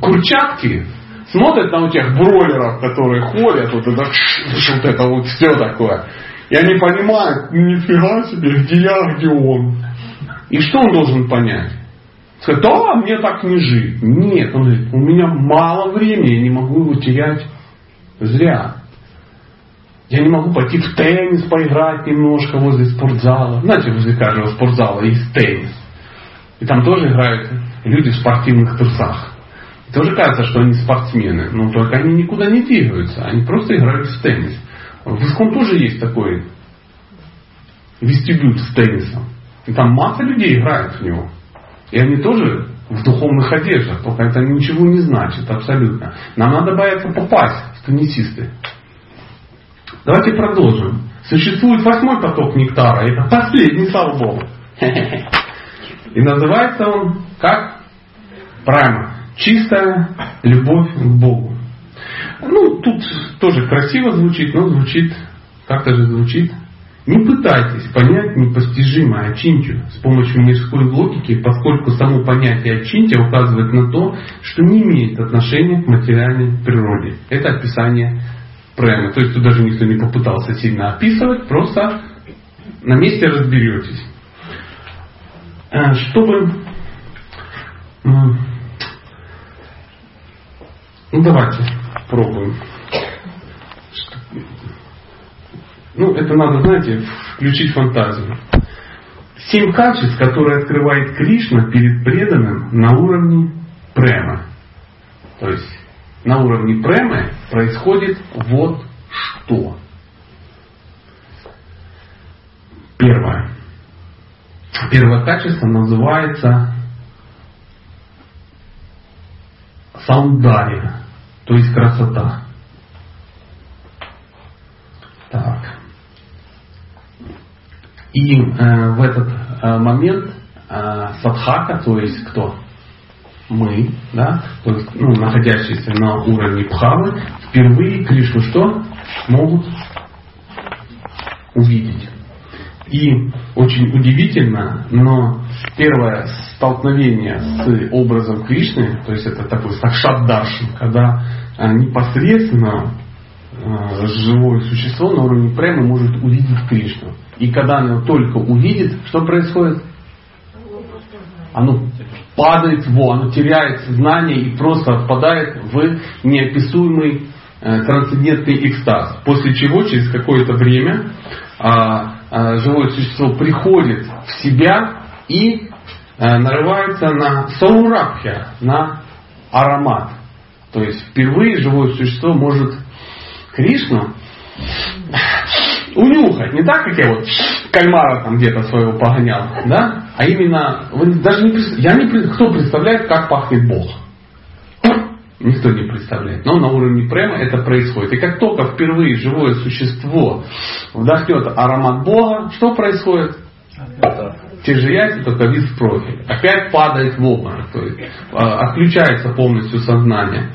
курчатки смотрят на у тех бройлеров, которые ходят, вот это, вот это вот все такое. И они понимают, нифига себе, где я, где он. И что он должен понять? Сказать, да, мне так не жить. Нет, он говорит, у меня мало времени, я не могу его терять зря. Я не могу пойти в теннис поиграть немножко возле спортзала. Знаете, возле каждого спортзала есть теннис. И там тоже играют люди в спортивных трусах. Тоже кажется, что они спортсмены. Но только они никуда не двигаются. Они просто играют в теннис. В Искон тоже есть такой вестибюль с теннисом. И там масса людей играет в него. И они тоже в духовных одеждах, только это ничего не значит абсолютно. Нам надо бояться попасть в теннисисты. Давайте продолжим. Существует восьмой поток нектара, это последний, слава Богу. И называется он как? Прямо. Чистая любовь к Богу. Ну, тут тоже красиво звучит, но звучит, как-то же звучит не пытайтесь понять непостижимое очинтию с помощью мирской логики, поскольку само понятие очинтия указывает на то, что не имеет отношения к материальной природе. Это описание премы. То есть тут даже никто не попытался сильно описывать, просто на месте разберетесь. Э, чтобы... Ну давайте пробуем. Ну, это надо, знаете, включить фантазию. Семь качеств, которые открывает Кришна перед преданным на уровне према. То есть на уровне премы происходит вот что. Первое. Первое качество называется саундария, то есть красота. Так. И э, в этот э, момент э, садхака, то есть кто? Мы, да, то есть, ну, находящиеся на уровне Пхавы, впервые Кришну что? Могут увидеть. И очень удивительно, но первое столкновение с образом Кришны, то есть это такой сакшат даршин, когда непосредственно э, живое существо на уровне према может увидеть Кришну. И когда оно только увидит, что происходит? Оно падает в оно теряет сознание и просто впадает в неописуемый э, трансцендентный экстаз. После чего через какое-то время а, а, живое существо приходит в себя и а, нарывается на саурабхя, на аромат. То есть впервые живое существо может Кришну унюхать. Не так, как я вот кальмара там где-то своего погонял, да? А именно, вы даже не, я не, кто представляет, как пахнет Бог? Никто не представляет. Но на уровне према это происходит. И как только впервые живое существо вдохнет аромат Бога, что происходит? Те же яйца, только вид в профиль. Опять падает в обморок. То есть а, отключается полностью сознание.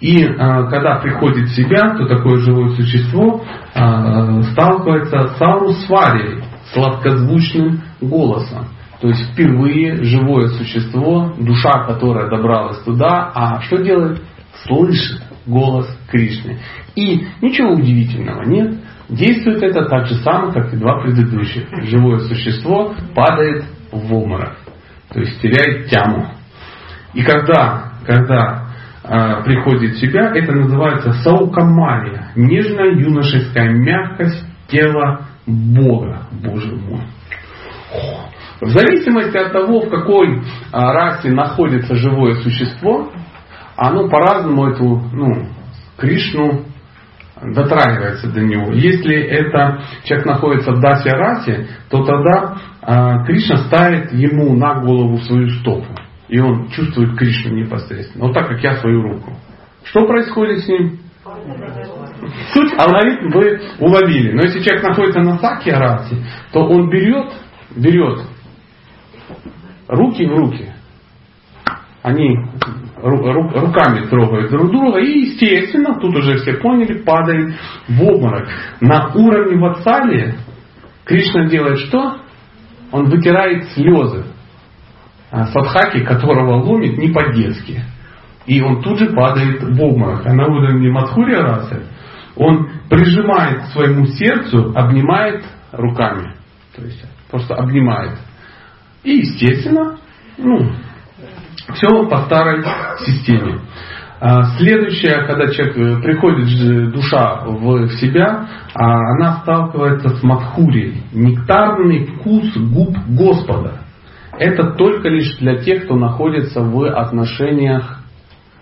И э, когда приходит в себя, то такое живое существо э, сталкивается с аурусварией, сладкозвучным голосом. То есть впервые живое существо, душа, которая добралась туда, а что делает? Слышит голос Кришны. И ничего удивительного нет. Действует это так же самое, как и два предыдущих. Живое существо падает в обморок. То есть теряет тяму. И когда, когда а, приходит в себя, это называется саукамария, нежная юношеская мягкость тела Бога, Боже мой. В зависимости от того, в какой а, расе находится живое существо, оно по-разному эту, ну, Кришну дотрагивается до него. Если это человек находится в Дасе Расе, то тогда э, Кришна ставит ему на голову свою стопу. И он чувствует Кришну непосредственно. Вот так, как я свою руку. Что происходит с ним? Суть алгоритм вы уловили. Но если человек находится на саке расе, то он берет, берет руки в руки. Они руками трогают друг друга и, естественно, тут уже все поняли, падает в обморок. На уровне ватсали Кришна делает что? Он вытирает слезы а, садхаки, которого ломит не по-детски. И он тут же падает в обморок. А на уровне Мадхурия расы он прижимает к своему сердцу, обнимает руками. То есть просто обнимает. И, естественно, ну, все по старой системе. А, следующее, когда человек э, приходит душа в себя, а, она сталкивается с мадхурией. Нектарный вкус губ Господа. Это только лишь для тех, кто находится в отношениях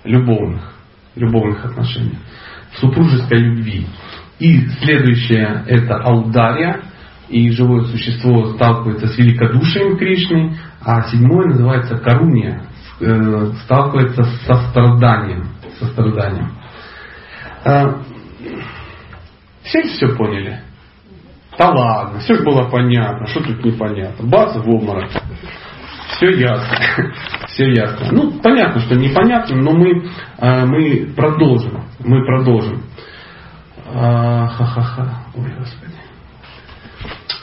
любовных. Любовных отношениях. Супружеской любви. И следующее это аудария. И живое существо сталкивается с великодушием Кришны. А седьмое называется каруния Э, сталкивается с состраданием. состраданием. Э, все все поняли? Да ладно, все было понятно, что тут непонятно. Бац, в обморок. Все ясно. Все ясно. Ну, понятно, что непонятно, но мы, э, мы продолжим. Мы продолжим. Ха-ха-ха. Ой, Господи.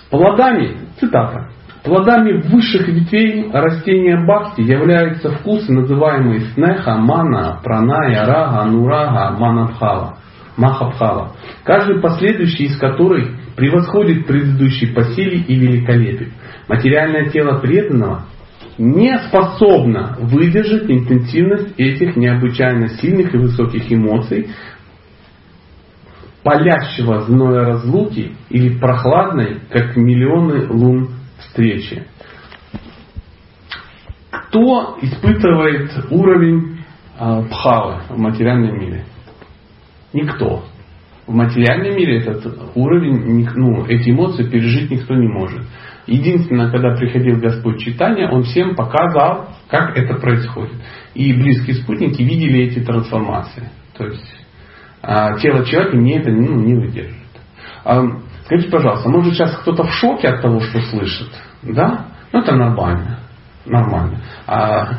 Плодами, цитата, Плодами высших ветвей растения бхакти являются вкусы, называемые снеха, мана, праная, рага, анурага, манабхава, махабхава, каждый последующий из которых превосходит предыдущий по силе и великолепию. Материальное тело преданного не способно выдержать интенсивность этих необычайно сильных и высоких эмоций, палящего зноя разлуки или прохладной, как миллионы лун встречи. Кто испытывает уровень э, пхавы в материальном мире? Никто. В материальном мире этот уровень, ну, эти эмоции пережить никто не может. Единственное, когда приходил Господь читания, Он всем показал, как это происходит. И близкие спутники видели эти трансформации. То есть а, тело человека не это ну, не выдержит. А, Скажите, пожалуйста, может сейчас кто-то в шоке от того, что слышит? Да? Ну это нормально. Нормально. А,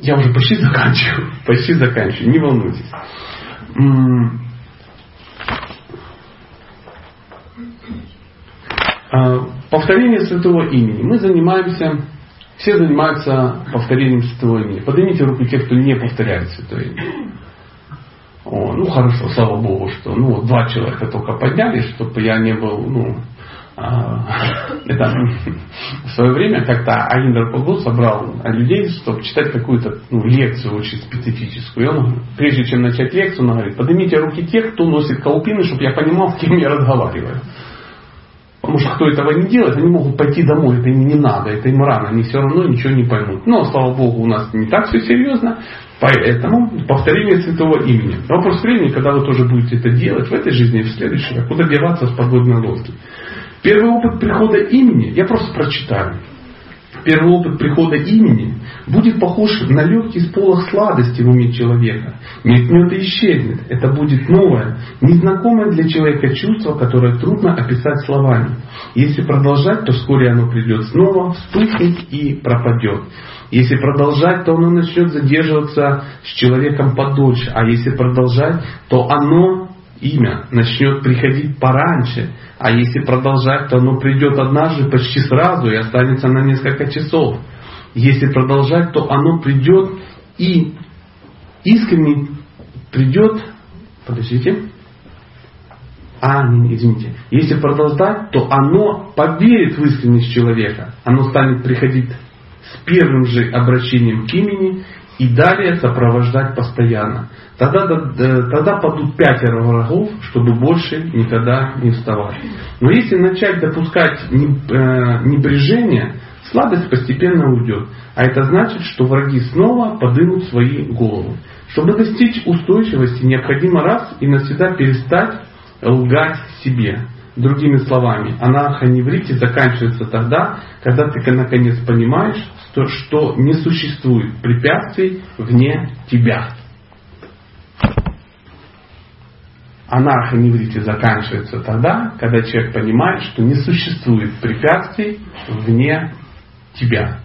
я уже почти заканчиваю. Почти заканчиваю. Не волнуйтесь. А, повторение святого имени. Мы занимаемся, все занимаются повторением святого имени. Поднимите руку те, кто не повторяет святое имя. О, ну хорошо, слава Богу, что ну, два человека только поднялись, чтобы я не был, ну, а, это в свое время как-то Аиндр Пагу собрал людей, чтобы читать какую-то ну, лекцию очень специфическую. И он, прежде чем начать лекцию, он говорит, поднимите руки тех, кто носит колпины, чтобы я понимал, с кем я разговариваю. Потому что кто этого не делает, они могут пойти домой, это им не надо, это им рано, они все равно ничего не поймут. Но, слава Богу, у нас не так все серьезно. Поэтому повторение святого имени. Вопрос времени, когда вы тоже будете это делать в этой жизни и в следующей, а куда деваться с подводной лодки. Первый опыт прихода имени, я просто прочитаю. Первый опыт прихода имени будет похож на легкий сполох сладости в уме человека. Мелькнет и исчезнет. Это будет новое, незнакомое для человека чувство, которое трудно описать словами. Если продолжать, то вскоре оно придет снова, вспыхнет и пропадет. Если продолжать, то оно начнет задерживаться с человеком подольше. А если продолжать, то оно, имя, начнет приходить пораньше. А если продолжать, то оно придет однажды почти сразу и останется на несколько часов. Если продолжать, то оно придет и искренне придет, подождите, а, не, извините, если продолжать, то оно поверит в искренность человека, оно станет приходить с первым же обращением к имени и далее сопровождать постоянно. Тогда, тогда падут пятеро врагов, чтобы больше никогда не вставать. Но если начать допускать э, небрежение слабость постепенно уйдет. А это значит, что враги снова подымут свои головы. Чтобы достичь устойчивости, необходимо раз и навсегда перестать лгать себе. Другими словами, анаха неврите заканчивается тогда, когда ты наконец понимаешь, что, что не существует препятствий вне тебя. Анаха неврите заканчивается тогда, когда человек понимает, что не существует препятствий вне тебя.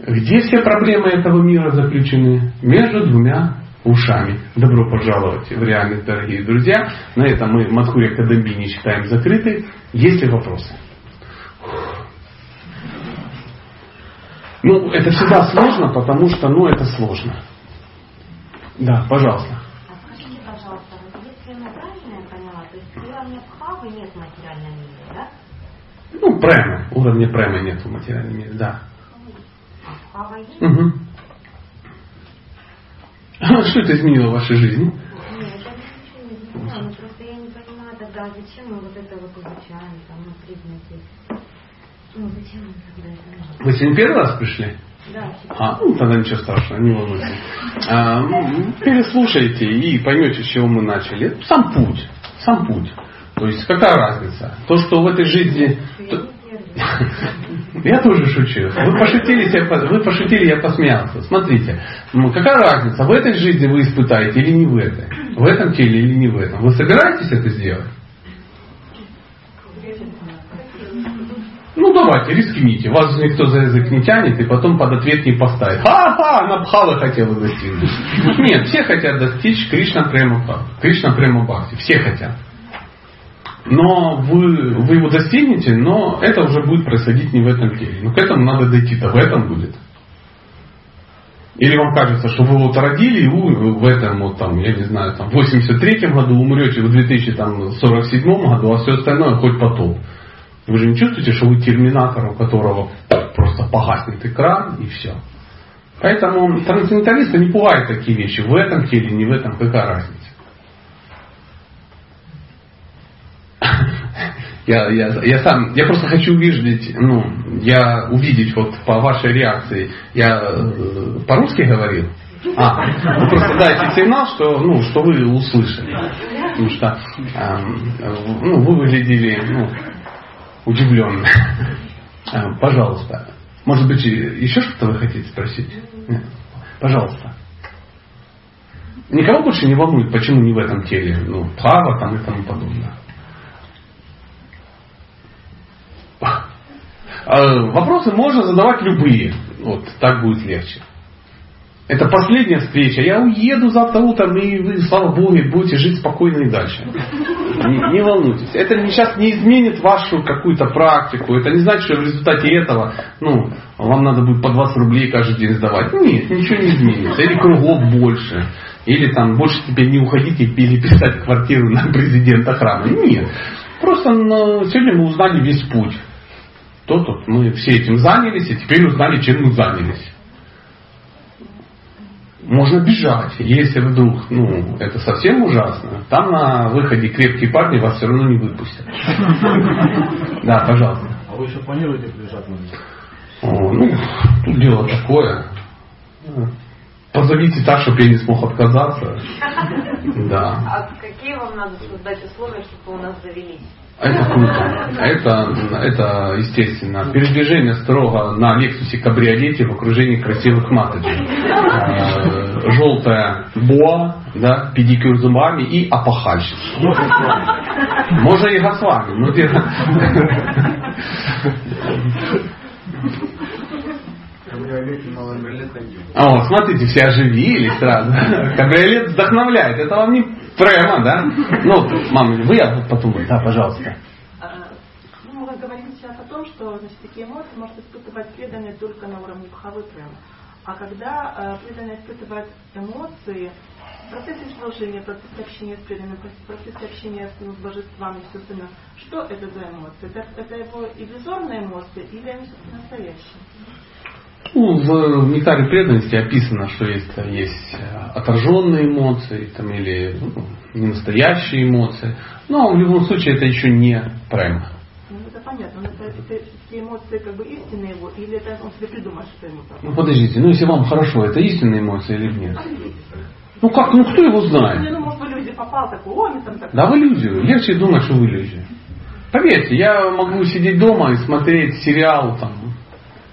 Где все проблемы этого мира заключены? Между двумя ушами. Добро пожаловать в реальность, дорогие друзья. На этом мы Мадхурия Кадамбини считаем закрытой. Есть ли вопросы? Ну, это всегда сложно, потому что, ну, это сложно. Да, пожалуйста. А скажите, пожалуйста, вот если я правильно поняла, то есть уровня бхавы нет в материальном мире, да? Ну, према. Уровня према нет в материальном мире, да. А бхава есть? Угу. Что это изменило в вашей жизни? Тогда, зачем мы вот это вот изучаем, там, на признаки. Ну, зачем тогда это? Вы сегодня первый раз пришли? Да, А, ну тогда ничего страшного, не волнуйтесь. А, ну, переслушайте и поймете, с чего мы начали. Это Сам путь. Сам путь. То есть какая разница? То, что в этой жизни... то-. Я тоже шучу. Вы пошутили, вы пошутили, я посмеялся. Смотрите, ну, какая разница, в этой жизни вы испытаете или не в этой? В этом теле или не в этом? Вы собираетесь это сделать? Ну давайте, рискните. Вас же никто за язык не тянет и потом под ответ не поставит. Ха-ха, она Бхавы хотела достигнуть. Нет, все хотят достичь Кришна Према Бхакти. Кришна Према Бхакти. Все хотят. Но вы, вы его достигнете, но это уже будет происходить не в этом теле. Но к этому надо дойти-то, в этом будет. Или вам кажется, что вы вот родили и в этом, вот там, я не знаю, там, в 83 году умрете в 2047 году, а все остальное хоть потом. Вы же не чувствуете, что вы терминатор, у которого просто погаснет экран и все. Поэтому трансценденталисты не пугают такие вещи. В этом теле, не в этом, какая разница. Я, я, я сам, я просто хочу увидеть, ну, я увидеть вот по вашей реакции. Я э, по-русски говорил. А, вы просто дайте сигнал, что, ну, что вы услышали. Потому что эм, э, ну, вы выглядели ну, удивленно. Э, Пожалуйста. Может быть, еще что-то вы хотите спросить? Нет? Пожалуйста. Никого больше не волнует, почему не в этом теле, ну, плава там и тому подобное. А, Вопросы можно задавать любые. Вот, так будет легче. Это последняя встреча. Я уеду завтра утром, и вы, слава Богу, будете жить спокойно и дальше. Не, не волнуйтесь. Это не- сейчас не изменит вашу какую-то практику. Это не значит, что в результате этого ну, вам надо будет по 20 рублей каждый день сдавать. Нет, ничего не изменится. Или кругов больше. Или там больше теперь не уходите или писать квартиру на президента храма. Нет. Просто ну, сегодня мы узнали весь путь. То тут мы все этим занялись, и теперь узнали, чем мы занялись. Можно бежать, если вдруг, ну, это совсем ужасно. Там на выходе крепкие парни вас все равно не выпустят. Да, пожалуйста. А вы еще планируете приезжать на них? О, ну, тут дело такое. Позовите так, чтобы я не смог отказаться. Да. А какие вам надо создать условия, чтобы у нас завелись? Это круто. Это, это естественно. Передвижение строго на Лексусе кабриолете в окружении красивых маточек. Э, Желтая боа, да, педикюр зубами и апахальщик. Можно и Госвами, но О, смотрите, все оживились сразу. Кабриолет вдохновляет. Это вам не прямо, да? Ну, мама, вы, а потом вы. Да, пожалуйста. А, Ну, мы говорим сейчас о том, что значит, такие эмоции может испытывать преданный только на уровне бхавы прямо. А когда э, преданный испытывает эмоции, в процессе служения, в процессе общения с преданным, в процессе общения с, ну, с божествами, все остальное, что это за эмоции? Это, это его иллюзорные эмоции или они все-таки настоящие? Ну, в нектаре преданности описано, что есть, есть э, отраженные эмоции там, или ну, ненастоящие эмоции. Но в любом случае это еще не према. Ну, это понятно, но это, это, эмоции как бы истинные его, или это он себе придумает, что ему так? Ну подождите, ну если вам хорошо, это истинные эмоции или нет? Ну как, ну кто его знает? ну, может, в люди попал такой, о, там так... Да в иллюзию. Легче думать, что в иллюзию. Поверьте, я могу сидеть дома и смотреть сериал там,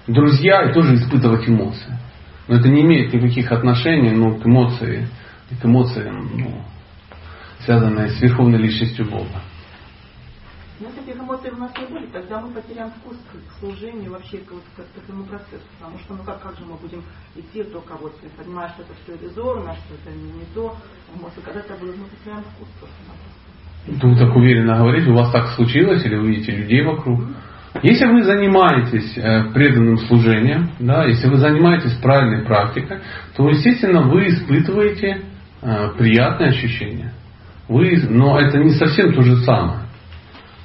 «Друзья» и тоже испытывать эмоции. Но это не имеет никаких отношений ну, к эмоции, к эмоциям, ну, связанные с верховной личностью Бога. Если этих эмоций у нас не будет, тогда мы потеряем вкус к служению, вообще к, вот, к, к этому процессу. Потому что, ну как, как же мы будем идти только вот, понимая, что это все иллюзорно, что это не, не то, эмоции, когда это будет, мы потеряем вкус просто. Вы так уверенно говорите, у вас так случилось, или вы видите людей вокруг. Если вы занимаетесь э, преданным служением, да, если вы занимаетесь правильной практикой, то, естественно, вы испытываете э, приятные ощущения. Вы, но это не совсем то же самое.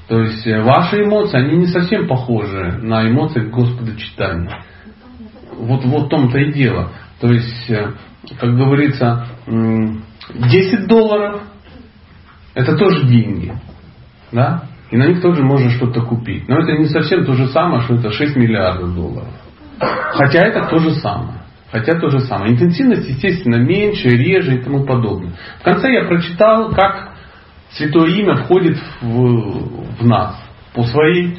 То есть э, ваши эмоции, они не совсем похожи на эмоции Господа читания. Вот, вот в том-то и дело. То есть, как говорится, м, 10 долларов это тоже деньги. Да? И на них тоже можно что-то купить. Но это не совсем то же самое, что это 6 миллиардов долларов. Хотя это то же самое. Хотя то же самое. Интенсивность, естественно, меньше, реже и тому подобное. В конце я прочитал, как Святое Имя входит в, в нас. По своей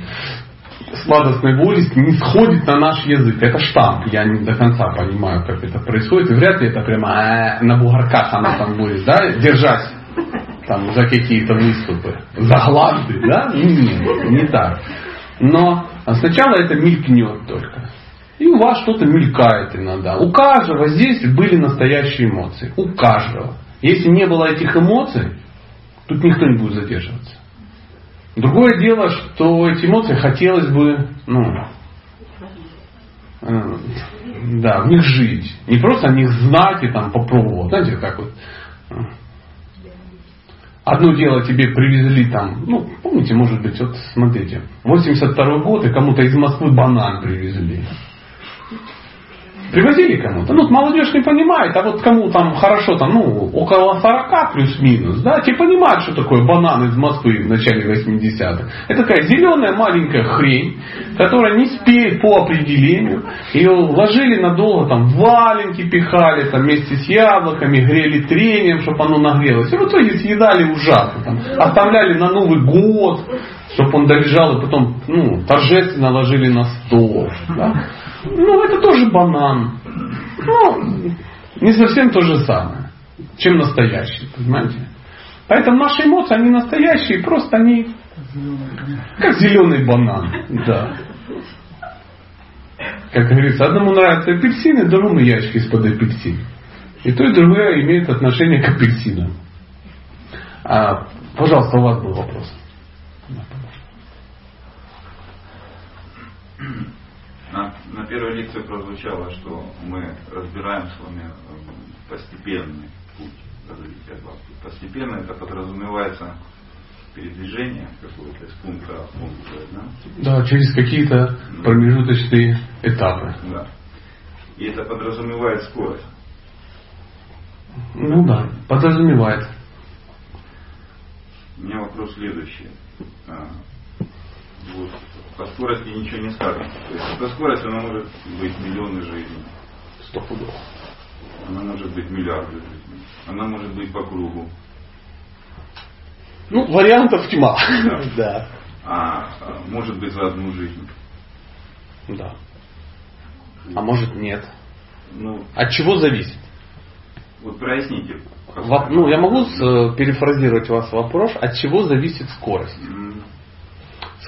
сладостной воле не сходит на наш язык. Это штамп. Я не до конца понимаю, как это происходит. И вряд ли это прямо э, на бугорках оно там будет, да, держать там за какие-то выступы, за гланды, да? Нет, не так. Но сначала это мелькнет только. И у вас что-то мелькает иногда. У каждого здесь были настоящие эмоции. У каждого. Если не было этих эмоций, тут никто не будет задерживаться. Другое дело, что эти эмоции хотелось бы, ну, э, да, в них жить. Не просто о них знать и там попробовать. Знаете, как вот э, Одно дело тебе привезли там, ну, помните, может быть, вот смотрите, 82 год и кому-то из Москвы банан привезли. Привозили кому-то. Ну, молодежь не понимает, а вот кому там хорошо, там, ну, около 40 плюс-минус, да, те понимают, что такое банан из Москвы в начале 80-х. Это такая зеленая маленькая хрень, которая не спеет по определению. Ее ложили надолго, там, валенки пихали, там, вместе с яблоками, грели трением, чтобы оно нагрелось. И в итоге съедали ужасно. Там, оставляли на Новый год, чтобы он долежал, и потом, ну, торжественно ложили на стол. Да? Ну, это тоже банан. Ну, не совсем то же самое, чем настоящий, понимаете? Поэтому наши эмоции, они настоящие, просто они как зеленый банан. Да. Как говорится, одному нравятся апельсины, другому ящики из-под апельсин. И то, и другое имеет отношение к апельсинам. А, пожалуйста, у вас был вопрос. На, на первой лекции прозвучало, что мы разбираем с вами э, постепенный путь развития бхакти. Постепенно это подразумевается передвижение какое-то из пункта А в пункт да? Да, через какие-то промежуточные этапы. Да. И это подразумевает скорость. Ну да, подразумевает. У меня вопрос следующий. А, Вот, по скорости ничего не скажем. То есть эта скорость, она может быть миллионы жизней. Сто пудов. Она может быть миллиарды жизней. Она может быть по кругу. Ну, вариантов тьма. Да. А, а может быть за одну жизнь. Да. А может нет. Ну, От чего зависит? вот проясните. Ну, я могу с- перефразировать вас вопрос, от чего зависит скорость?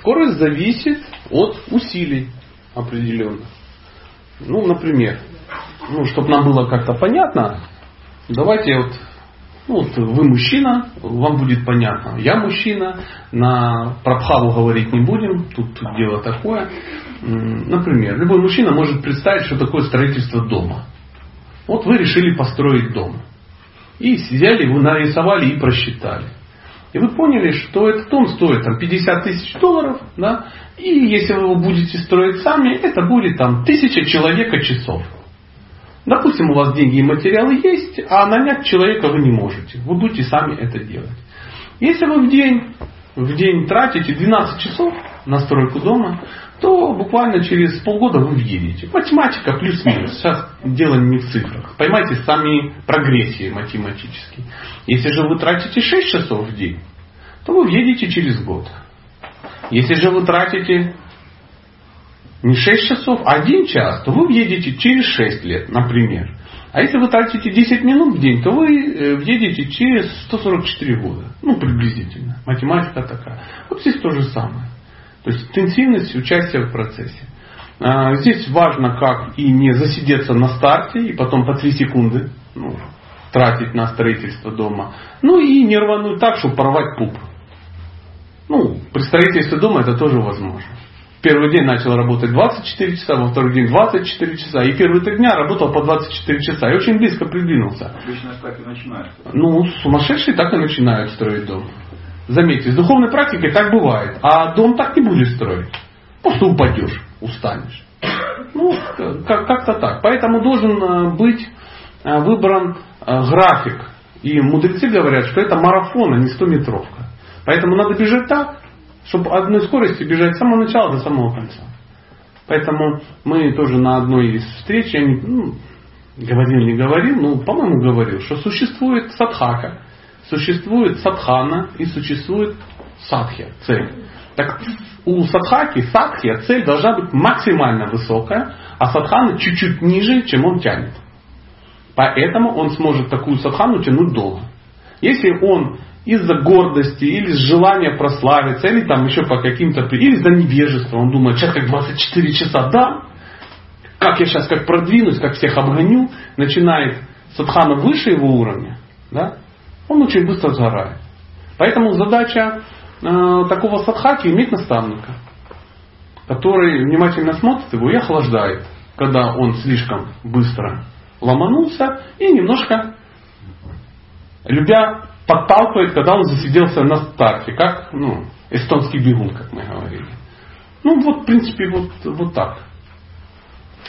Скорость зависит от усилий определенных. Ну, например, ну, чтобы нам было как-то понятно, давайте вот, ну, вот вы мужчина, вам будет понятно. Я мужчина, на Прабхаву говорить не будем, тут, тут дело такое. Например, любой мужчина может представить, что такое строительство дома. Вот вы решили построить дом. И взяли, вы нарисовали и просчитали. И вы поняли, что этот дом стоит там, 50 тысяч долларов, да, и если вы его будете строить сами, это будет там тысяча человека часов. Допустим, у вас деньги и материалы есть, а нанять человека вы не можете. Вы будете сами это делать. Если вы в день, в день тратите 12 часов, на стройку дома, то буквально через полгода вы въедете. Математика плюс-минус. Сейчас дело не в цифрах. Поймайте сами прогрессии математические. Если же вы тратите 6 часов в день, то вы въедете через год. Если же вы тратите не 6 часов, а 1 час, то вы въедете через 6 лет, например. А если вы тратите 10 минут в день, то вы э, въедете через 144 года. Ну, приблизительно. Математика такая. Вот здесь то же самое. То есть интенсивность участия в процессе. А, здесь важно как и не засидеться на старте и потом по 3 секунды ну, тратить на строительство дома. Ну и не рвануть так, чтобы порвать пуп. Ну, при строительстве дома это тоже возможно. Первый день начал работать 24 часа, во второй день 24 часа. И первые три дня работал по 24 часа. И очень близко придвинулся. Обычно так и начинают. Ну, сумасшедшие так и начинают строить дом. Заметьте, с духовной практикой так бывает. А дом так не будешь строить. Просто упадешь, устанешь. Ну, как-то так. Поэтому должен э, быть э, выбран э, график. И мудрецы говорят, что это марафон, а не 100-метровка. Поэтому надо бежать так, чтобы одной скорости бежать с самого начала до самого конца. Поэтому мы тоже на одной из встреч, я не, ну, говорил, не говорил, ну, по-моему, говорил, что существует садхака, существует садхана и существует садхья, цель. Так у садхаки, садхья, цель должна быть максимально высокая, а садхана чуть-чуть ниже, чем он тянет. Поэтому он сможет такую садхану тянуть долго. Если он из-за гордости, или с желания прославиться, или там еще по каким-то, или из-за невежества. Он думает, сейчас как 24 часа да, как я сейчас как продвинусь, как всех обгоню, начинает садхана выше его уровня, да, он очень быстро сгорает. Поэтому задача э, такого садхаки иметь наставника, который внимательно смотрит его и охлаждает, когда он слишком быстро ломанулся и немножко, любя подталкивает, когда он засиделся на старте, как ну, эстонский бегун, как мы говорили. Ну вот, в принципе, вот, вот так.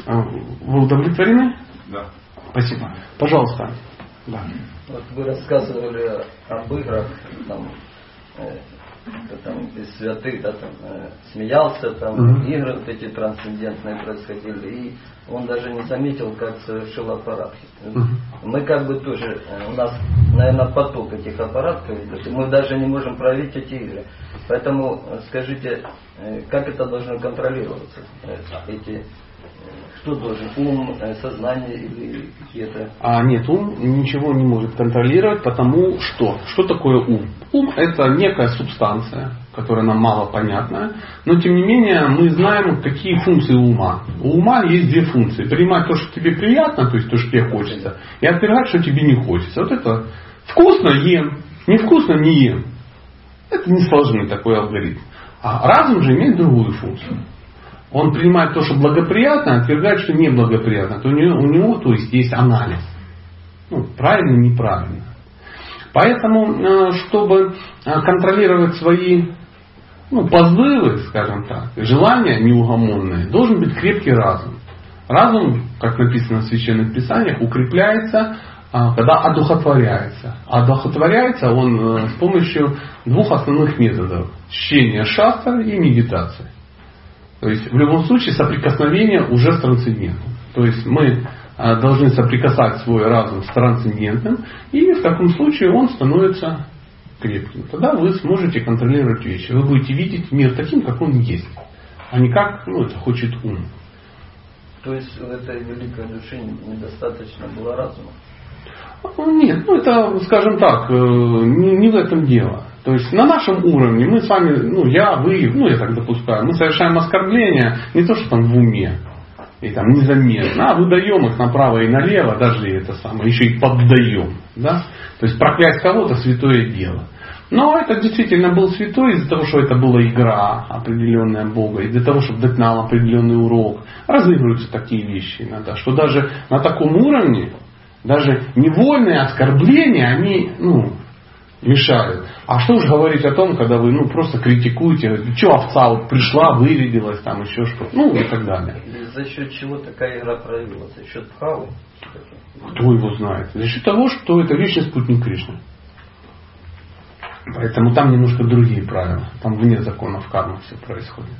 А, вы удовлетворены? Да. Спасибо. Пожалуйста. Да. Вот вы рассказывали об играх, там, э, там из святых, да, там, э, смеялся, там угу. игры вот эти трансцендентные происходили, и он даже не заметил, как совершил аппарат. Угу. Мы как бы тоже, э, у нас, наверное, поток этих аппаратов идет, и мы даже не можем проявить эти игры. Поэтому э, скажите, э, как это должно контролироваться, эти что должен? Ум, сознание или какие-то? А нет, ум ничего не может контролировать, потому что. Что такое ум? Ум это некая субстанция, которая нам мало понятна, но тем не менее мы знаем, какие функции ума. У ума есть две функции. Принимать то, что тебе приятно, то есть то, что тебе хочется, и отвергать, что тебе не хочется. Вот это вкусно ем, невкусно не ем. Это не сложный такой алгоритм. А разум же имеет другую функцию. Он принимает то, что благоприятно, а отвергает, что неблагоприятно. То у него, у него то есть, есть анализ. Ну, правильно, неправильно. Поэтому, э, чтобы э, контролировать свои ну, позывы, скажем так, желания неугомонные, должен быть крепкий разум. Разум, как написано в священных писаниях, укрепляется, а, когда одухотворяется. А одухотворяется он э, с помощью двух основных методов. Чтения шастра и медитации. То есть в любом случае соприкосновение уже с трансцендентным. То есть мы а, должны соприкасать свой разум с трансцендентным, и в таком случае он становится крепким. Тогда вы сможете контролировать вещи. Вы будете видеть мир таким, как он есть, а не как ну, это хочет ум. То есть в этой великой душе недостаточно было разума? Нет, ну это, скажем так, э, не в этом дело. То есть на нашем уровне мы с вами, ну я, вы, ну я так допускаю, мы совершаем оскорбления не то, что там в уме, и там незаметно, а выдаем их направо и налево, даже это самое, еще и поддаем. Да? То есть проклять кого-то святое дело. Но это действительно был святой из-за того, что это была игра определенная Бога, из-за того, чтобы дать нам определенный урок. Разыгрываются такие вещи иногда, что даже на таком уровне, даже невольные оскорбления, они ну, мешают. А что уж говорить о том, когда вы ну, просто критикуете, что овца вот пришла, вырядилась, там еще что-то, ну и так далее. За счет чего такая игра проявилась? За счет правы? Кто его знает? За счет того, что это вечный спутник Кришны. Поэтому там немножко другие правила. Там вне законов кармы все происходит.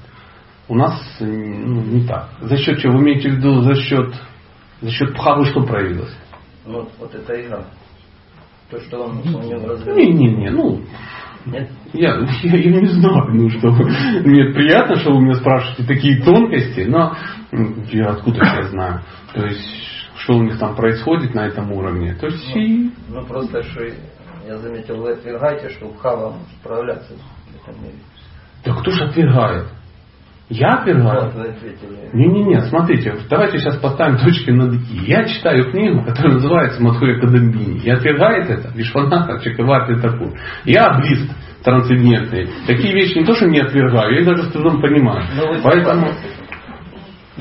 У нас ну, не так. За счет чего? Вы имеете в виду за счет, за счет пхавы что проявилось? Ну, вот это игра. То, что он у него развил. Не-не-не, ну, Нет? я, я, я не знаю, ну что, мне приятно, что вы меня спрашиваете такие тонкости, но м, я откуда я знаю. То есть, что у них там происходит на этом уровне. То есть, и, Ну, просто, что я заметил, вы отвергаете, что Бхава может справляться в этом мире. да кто же отвергает? Я ответили. Не-не-не, смотрите, давайте сейчас поставим точки над «и». Я читаю книгу, которая называется «Мадхуря Кадамбини». И отвергает это Вишваната Чакаварти Такур. Я блист трансцендентный. Такие вещи не то, что не отвергаю, я их даже с трудом понимаю. Ну, Поэтому...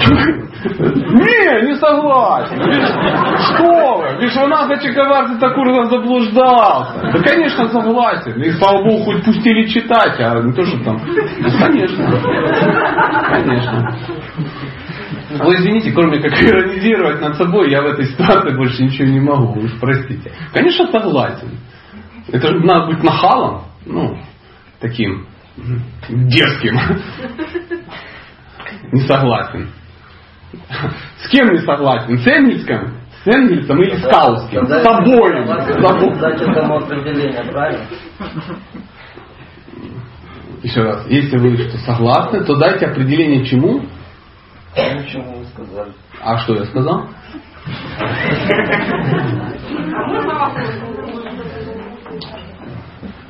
Не, не согласен. Виш- Что вы? Вишваната Чакаварти Такур заблуждался. Да, конечно, согласен. И, слава богу, хоть пустили читать, а не то, что там... Ну, конечно. Конечно. Вы извините, кроме как иронизировать над собой, я в этой ситуации больше ничего не могу, уж простите. Конечно, согласен. Это же надо быть нахалом, ну, таким дерзким. Не согласен. С кем не согласен? С Энгельском? С Энгельсом или с Кауским? С правильно? Еще раз, если вы что согласны, то дайте определение чему. Чему вы сказали? А что я сказал?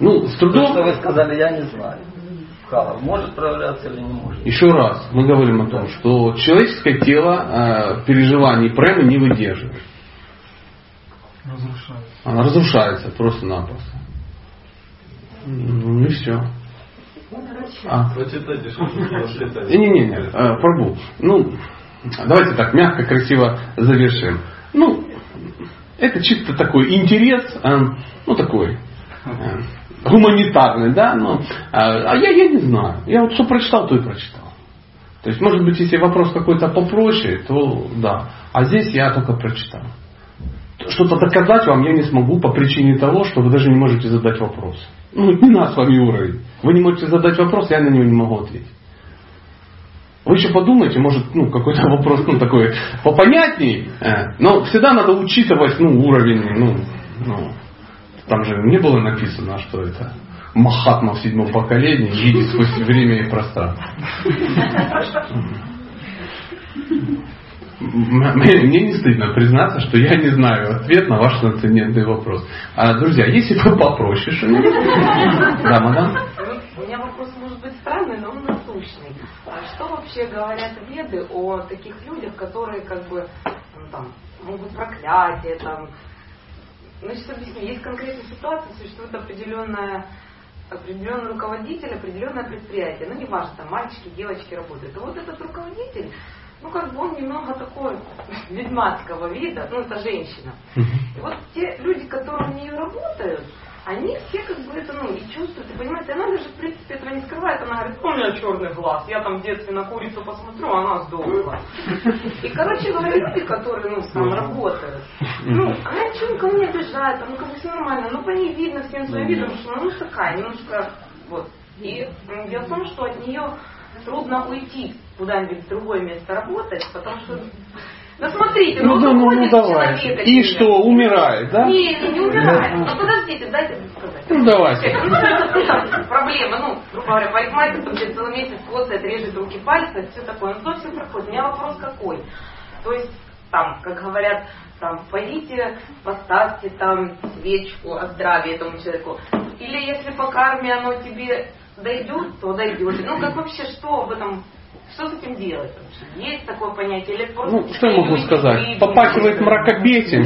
Ну, с То, что трудом. вы сказали, я не знаю. Бхава может проявляться или не может? Еще раз, мы говорим о том, что человеческое тело э, переживаний премы не выдерживает. Разрушается. Она разрушается просто-напросто. Ну и все. А. Прочитайте, что Не-не-не, э, Прабу. Ну, давайте так, мягко, красиво завершим. Ну, это чисто такой интерес, э, ну такой, э, гуманитарный, да, но, а я, я не знаю. Я вот что прочитал, то и прочитал. То есть, может быть, если вопрос какой-то попроще, то да. А здесь я только прочитал. Что-то доказать вам я не смогу по причине того, что вы даже не можете задать вопрос. Ну, не наш с вами уровень. Вы не можете задать вопрос, я на него не могу ответить. Вы еще подумайте, может, ну, какой-то вопрос, ну, такой попонятней, э, но всегда надо учитывать, ну, уровень, ну, ну, там же не было написано, что это Махатма в седьмом поколении видит сквозь время и пространство. Мне не стыдно признаться, что я не знаю ответ на ваш трансцендентный вопрос. А, друзья, если вы попроще. Да, мадам? У меня вопрос может быть странный, но он насущный. А Что вообще говорят веды о таких людях, которые как бы ну, там, могут проклятие, там, Значит, объясню. Есть конкретная ситуация, существует определенная определенный руководитель, определенное предприятие. Ну, неважно, там мальчики, девочки работают. И вот этот руководитель, ну, как бы он немного такой ведьмацкого вида, ну, это женщина. И вот те люди, которые у нее работают, они все как бы это, ну, и чувствуют, и понимают, и она даже, в принципе, этого не скрывает. Она говорит, у меня черный глаз, я там в детстве на курицу посмотрю, а она сдохла. И, короче говоря, люди, которые, ну, там работают, ну, она ничего никого не обижает, ну, как бы все нормально, ну, по ней видно всем своим видом, что она, ну, такая, немножко, вот. И дело в том, что от нее трудно уйти куда-нибудь в другое место работать, потому что ну смотрите, Ну, ну, ну, ну давай. И что, умирает, да? Не, не, умирает. Ну подождите, дайте мне сказать. Ну, давайте. Ну, это проблема, ну, грубо говоря, парикмахер там где целый месяц коцает, режет руки пальцы, все такое. Ну, то все проходит. У меня вопрос какой? То есть, там, как говорят, там, пойдите, поставьте там свечку о здравии этому человеку. Или если по карме оно тебе дойдет, то дойдет. Ну, как вообще, что об этом что с этим делать? вообще? Есть такое понятие? Или просто Ну, что я могу сказать? Попахивает мракобесием,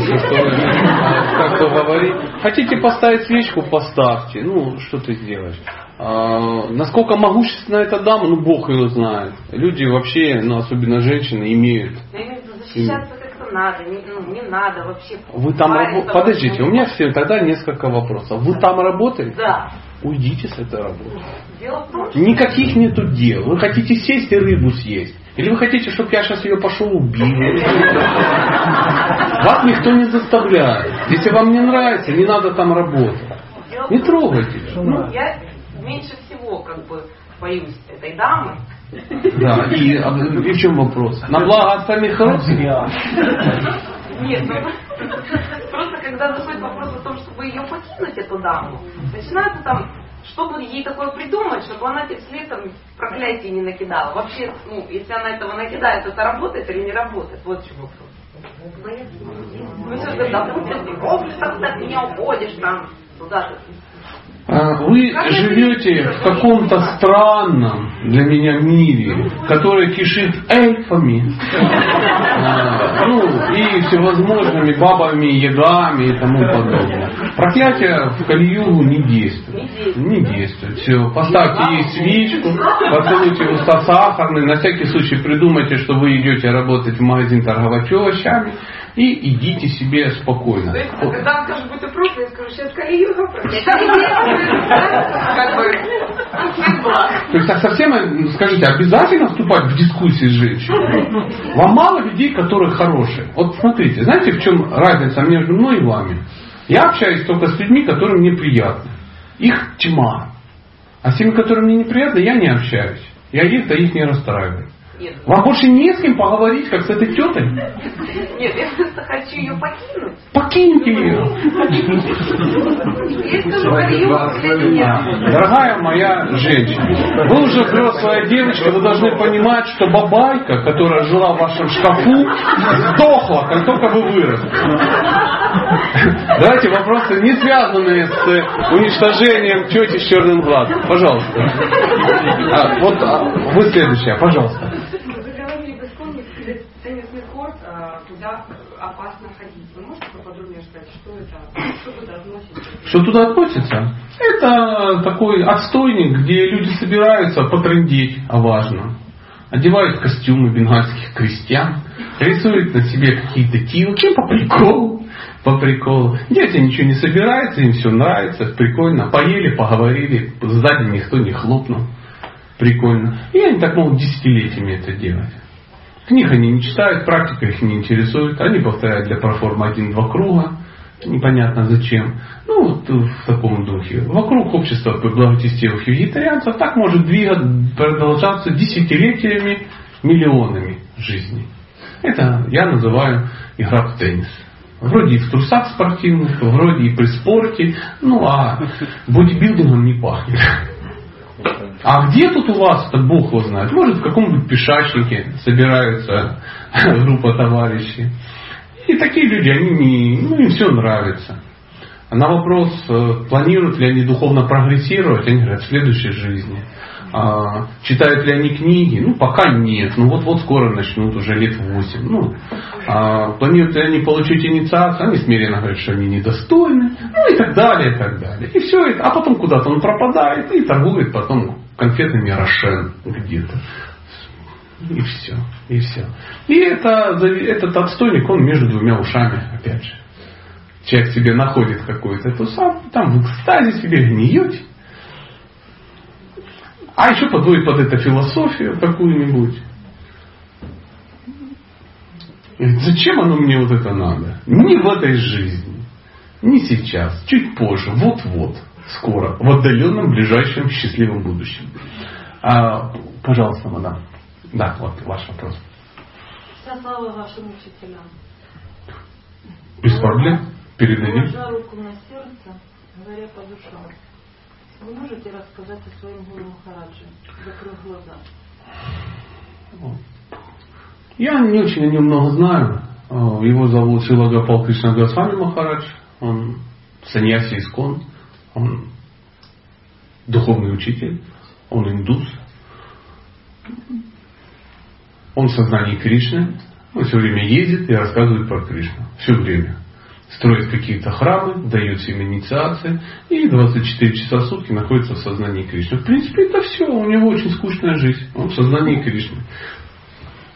как кто говорит. Хотите поставить свечку, поставьте. Ну, что ты сделаешь? А, насколько могущественна эта дама, ну, Бог ее знает. Люди вообще, ну, особенно женщины, имеют. Защищаться как-то надо, не, ну, не надо вообще. Вы там рабо- Подождите, у меня все тогда несколько вопросов. Вы там работаете? Да. Уйдите с этой работы. Никаких нету дел. Вы хотите сесть и рыбу съесть. Или вы хотите, чтобы я сейчас ее пошел убил? Вас никто не заставляет. Если вам не нравится, не надо там работать. Не трогайте. ну, я меньше всего как бы боюсь этой дамы. Да, и, а, и в чем вопрос? На благо самих родственников? Нет, ну, просто когда заходит вопрос о том, чтобы ее покинуть, эту даму, начинается там, чтобы ей такое придумать, чтобы она тебе вслед там проклятие не накидала. Вообще, ну, если она этого накидает, это работает или не работает? Вот в чем вопрос. Ну, все же, да, о, ты так меня уходишь там, туда-то. А, Вы живете в каком-то странном для меня мире, который кишит эльфами, а, ну и всевозможными бабами, ягами и тому подобное. Проклятие в Калиюгу не действует. Не действует. Все. Поставьте ей свечку, поцелуйте уста сахарный, на всякий случай придумайте, что вы идете работать в магазин торговать овощами и идите себе спокойно. То есть, когда он скажет, будь ты проклят, я скажу, сейчас Калиюга. То есть, а совсем, ну, скажите, обязательно вступать в дискуссии с женщиной? Вам мало людей, которые хорошие. Вот смотрите, знаете, в чем разница между мной и вами? Я общаюсь только с людьми, которые мне приятны. Их тьма. А с теми, которые мне неприятны, я не общаюсь. Я их-то их не расстраиваю. Нет, Вам больше не с кем поговорить, как с этой тетой? нет, я просто хочу ее покинуть. Покиньте ее. Дорогая моя женщина, вы уже взрослая девочка, вы должны понимать, что бабайка, которая жила в вашем шкафу, сдохла, как только вы выросли. Давайте вопросы, не связанные с уничтожением тети с черным глазом. Пожалуйста. А, вот а, вы следующая, пожалуйста. Вы говорили, в Эстонии перед теннисный корт, а, туда опасно ходить. Вы можете поподробнее что туда относится? Что туда относится? Это такой отстойник, где люди собираются потрындеть о важном. Одевают костюмы бенгальских крестьян, рисуют на себе какие-то тилки по приколу. По приколу. Дети ничего не собираются, им все нравится, прикольно. Поели, поговорили, сзади никто не хлопнул. Прикольно. И они так могут десятилетиями это делать. Книг они не читают, практика их не интересует. Они повторяют для проформы один-два круга. Непонятно зачем. Ну, вот в таком духе. Вокруг общества благочестивых вегетарианцев так может двигаться, продолжаться десятилетиями, миллионами жизней. Это я называю игра в теннис. Вроде и в трусах спортивных, вроде и при спорте, ну а бодибилдингом не пахнет. А где тут у вас это Бог его знает? Может в каком-нибудь пешачнике собираются группа товарищей. И такие люди, они не, ну им все нравится. На вопрос, э, планируют ли они духовно прогрессировать, они говорят, в следующей жизни. А, читают ли они книги? Ну, пока нет. Ну, вот-вот скоро начнут, уже лет 8. Ну, а, планируют ли они получить инициацию? Они смиренно говорят, что они недостойны. Ну, и так далее, и так далее. И все это. А потом куда-то он пропадает и торгует потом конфетами Рошен где-то. И все. И все. И это, этот отстойник, он между двумя ушами, опять же. Человек себе находит какой-то эту сам, там в экстазе себе гниете. А еще подводит под это философию какую-нибудь. Зачем оно мне вот это надо? Не в этой жизни. Не сейчас. Чуть позже. Вот-вот. Скоро. В отдаленном, ближайшем, счастливом будущем. А, пожалуйста, мадам. Да, вот ваш вопрос. Вся слава вашим учителям. Без проблем. Передадим. Руку на сердце, говоря по душам. Вы можете рассказать о своем Гуру Махараджи, закрыв глаза? Я не очень о нем много знаю. Его зовут Шилагапал Кришна Госвами Махарадж. Он саньяси искон. Он духовный учитель. Он индус. Он в сознании Кришны. Он все время ездит и рассказывает про Кришну. Все время. Строит какие-то храмы, дает всем инициации и 24 часа в сутки находится в сознании Кришны. В принципе, это все. У него очень скучная жизнь. Он в сознании Кришны.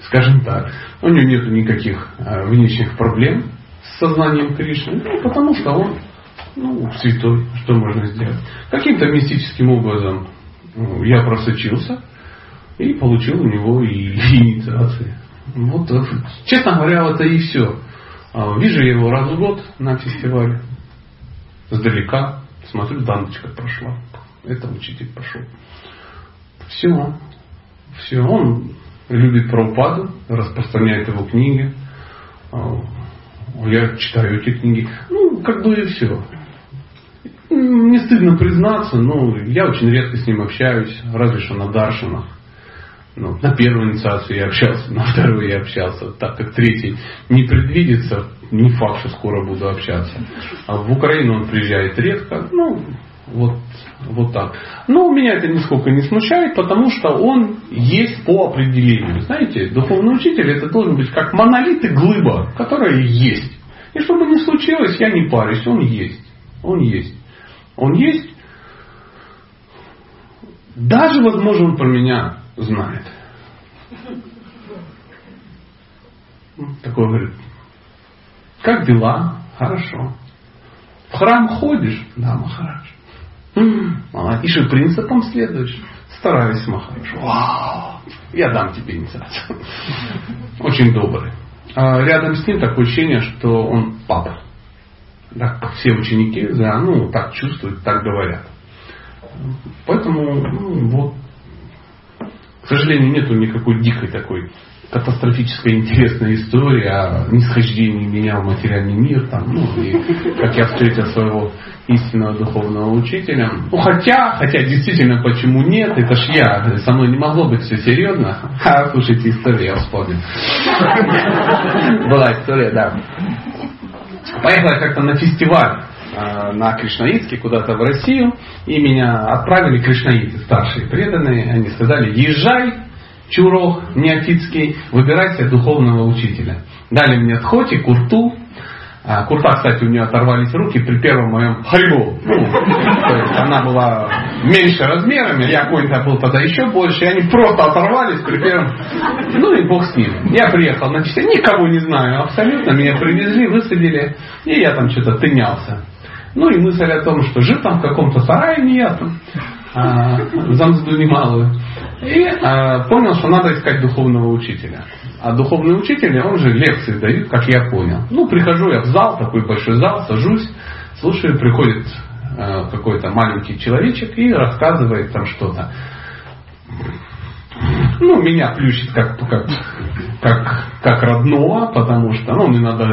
Скажем так. У него нет никаких э, внешних проблем с сознанием Кришны. Ну, потому что он ну, святой. Что можно сделать? Каким-то мистическим образом ну, я просочился и получил у него и инициации. Вот, э, честно говоря, это и все. А, Вижу я его раз в год на фестивале. Сдалека, Смотрю, Даночка прошла. Это учитель пошел. Все. Все. Он любит Прабхупаду, распространяет его книги. А, я читаю эти книги. Ну, как бы и все. Не стыдно признаться, но я очень редко с ним общаюсь, разве что на Даршинах. Ну, на первую инициацию я общался, на вторую я общался, так как третий не предвидится, не факт, что скоро буду общаться. А в Украину он приезжает редко, ну, вот, вот так. Но меня это нисколько не смущает, потому что он есть по определению. Знаете, духовный учитель это должен быть как монолит и глыба, которая есть. И чтобы не случилось, я не парюсь, он есть. Он есть. Он есть. Даже, возможно, он про меня знает. Такой говорит, как дела? Хорошо. В храм ходишь? Да, Махарадж. И же принципам следуешь? Стараюсь, Махарадж. Вау! Я дам тебе инициацию. Очень добрый. А рядом с ним такое ощущение, что он папа. Так все ученики, да, ну, так чувствуют, так говорят. Поэтому, ну, вот, к сожалению, нету никакой дикой такой катастрофическая интересная история о нисхождении меня в материальный мир, там, ну, и как я встретил своего истинного духовного учителя. Ну, хотя, хотя действительно, почему нет, это ж я, со мной не могло быть все серьезно. А, слушайте, история, я вспомнил. Была история, да. Поехал я как-то на фестиваль на Кришнаитске куда-то в Россию, и меня отправили кришнаиты, старшие преданные, они сказали, езжай чурок неофитский, выбирай себе духовного учителя. Дали мне Тхоти, Курту. А, Курта, кстати, у нее оторвались руки при первом моем харибу. Ну, она была меньше размерами, я какой-то был тогда еще больше, и они просто оторвались при первом. Ну и бог с ним. Я приехал на часы, никого не знаю абсолютно, меня привезли, высадили, и я там что-то тынялся. Ну и мысль о том, что жил там в каком-то сарае не я там, а, за мзду немалую. И э, понял, что надо искать духовного учителя. А духовный учитель, он же лекции дают, как я понял. Ну, прихожу я в зал, такой большой зал, сажусь, слушаю, приходит э, какой-то маленький человечек и рассказывает там что-то. Ну, меня плющит как, как, как, как родного, потому что, ну, мне надо,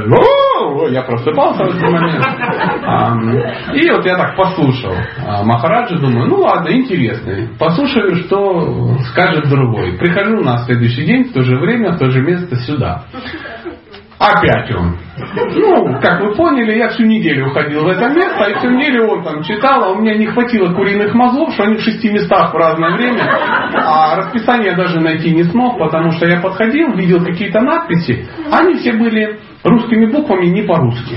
я просыпался в этот момент. И вот я так послушал а, Махараджа, думаю, ну ладно, интересный. Послушаю, что скажет другой. Прихожу на следующий день, в то же время, в то же место сюда. Опять он. Ну, как вы поняли, я всю неделю ходил в это место, и всю неделю он там читал, а у меня не хватило куриных мозгов, что они в шести местах в разное время, а расписание даже найти не смог, потому что я подходил, видел какие-то надписи, они все были русскими буквами не по-русски.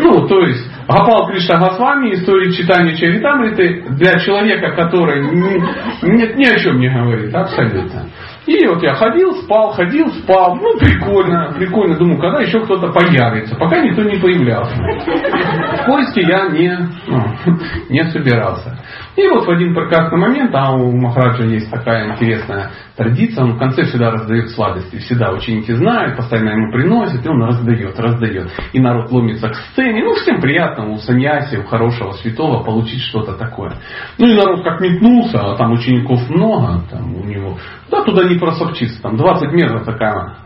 Ну, то есть, Гапал Кришна Госвами, история читания Чаритамриты для человека, который ни, ни о чем не говорит, абсолютно. И вот я ходил, спал, ходил, спал. Ну, прикольно, прикольно. Думаю, когда еще кто-то появится. Пока никто не появлялся. В поиске я не, ну, не собирался. И вот в один прекрасный момент, а у Махараджа есть такая интересная традиция, он в конце всегда раздает сладости. Всегда ученики знают, постоянно ему приносят, и он раздает, раздает. И народ ломится к сцене. Ну, всем приятно у саньяси, у хорошего святого получить что-то такое. Ну и народ как метнулся, а там учеников много, там у него, да, туда не просопчиться, там 20 метров такая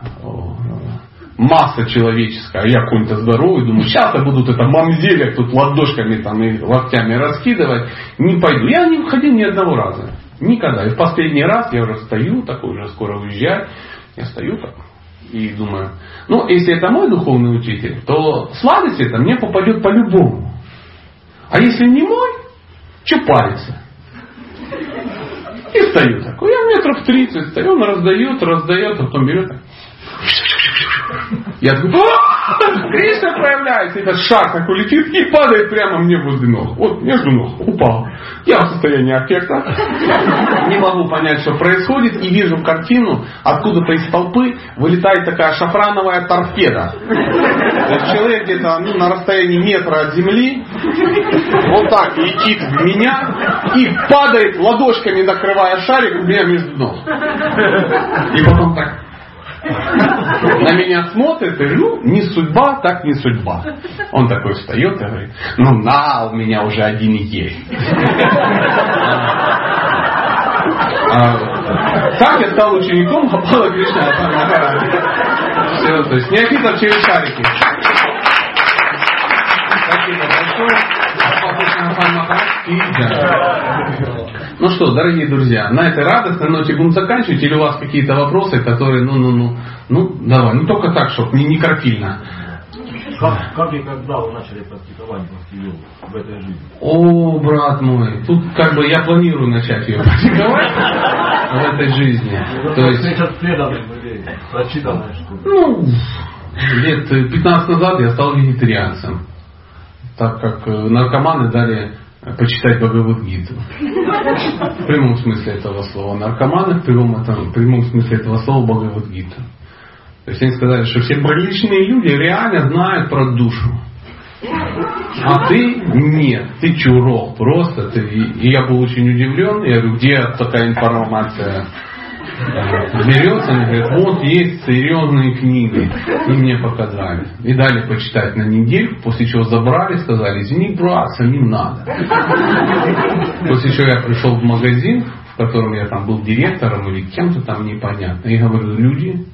масса человеческая, а я какой-то здоровый, думаю, сейчас я будут это мамзелек тут ладошками там и локтями раскидывать, не пойду. Я не выходил ни одного раза. Никогда. И в последний раз я уже стою, такой уже скоро уезжаю, я стою так и думаю, ну, если это мой духовный учитель, то сладость это мне попадет по-любому. А если не мой, что париться? И стою такой. Я метров 30 стою, он раздает, раздает, а потом берет. Я такой, Кришна проявляется, этот шар такой летит и падает прямо мне возле ног. Вот между ног упал. Я в состоянии аффекта. Не могу понять, что происходит. И вижу картину, откуда-то из толпы вылетает такая шафрановая торпеда. То человек где-то ну, на расстоянии метра от земли вот так летит в меня и падает ладошками, накрывая шарик у меня между ног. И потом так на меня смотрит и ну, не судьба, так не судьба. Он такой встает и говорит, ну на, у меня уже один есть. А, так я стал учеником Апала Кришна Все, то есть неофитов через шарики. Спасибо большое. Ну что, дорогие друзья, на этой радостной ноте будем заканчивать, или у вас какие-то вопросы, которые, ну, ну, ну, ну, давай, ну только так, чтобы не, не кропильно. Как, как и когда вы начали практиковать Бхакти в этой жизни? О, брат мой, тут как бы я планирую начать ее практиковать в этой жизни. То есть сейчас преданным или прочитанное что Ну, лет 15 назад я стал вегетарианцем, так как э, наркоманы дали почитать Бхагавадгиту. В прямом смысле этого слова. Наркоманы в прямом, этом, в прямом смысле этого слова Бхагавадгиту. То есть они сказали, что все приличные люди реально знают про душу. А ты нет, ты чурок просто. Ты, и я был очень удивлен. Я говорю, где такая информация берется? Они говорят, вот есть серьезные книги. И мне показали. И дали почитать на неделю, после чего забрали, сказали, извини, брат, самим надо. После чего я пришел в магазин, в котором я там был директором или кем-то там непонятно. И говорю, люди,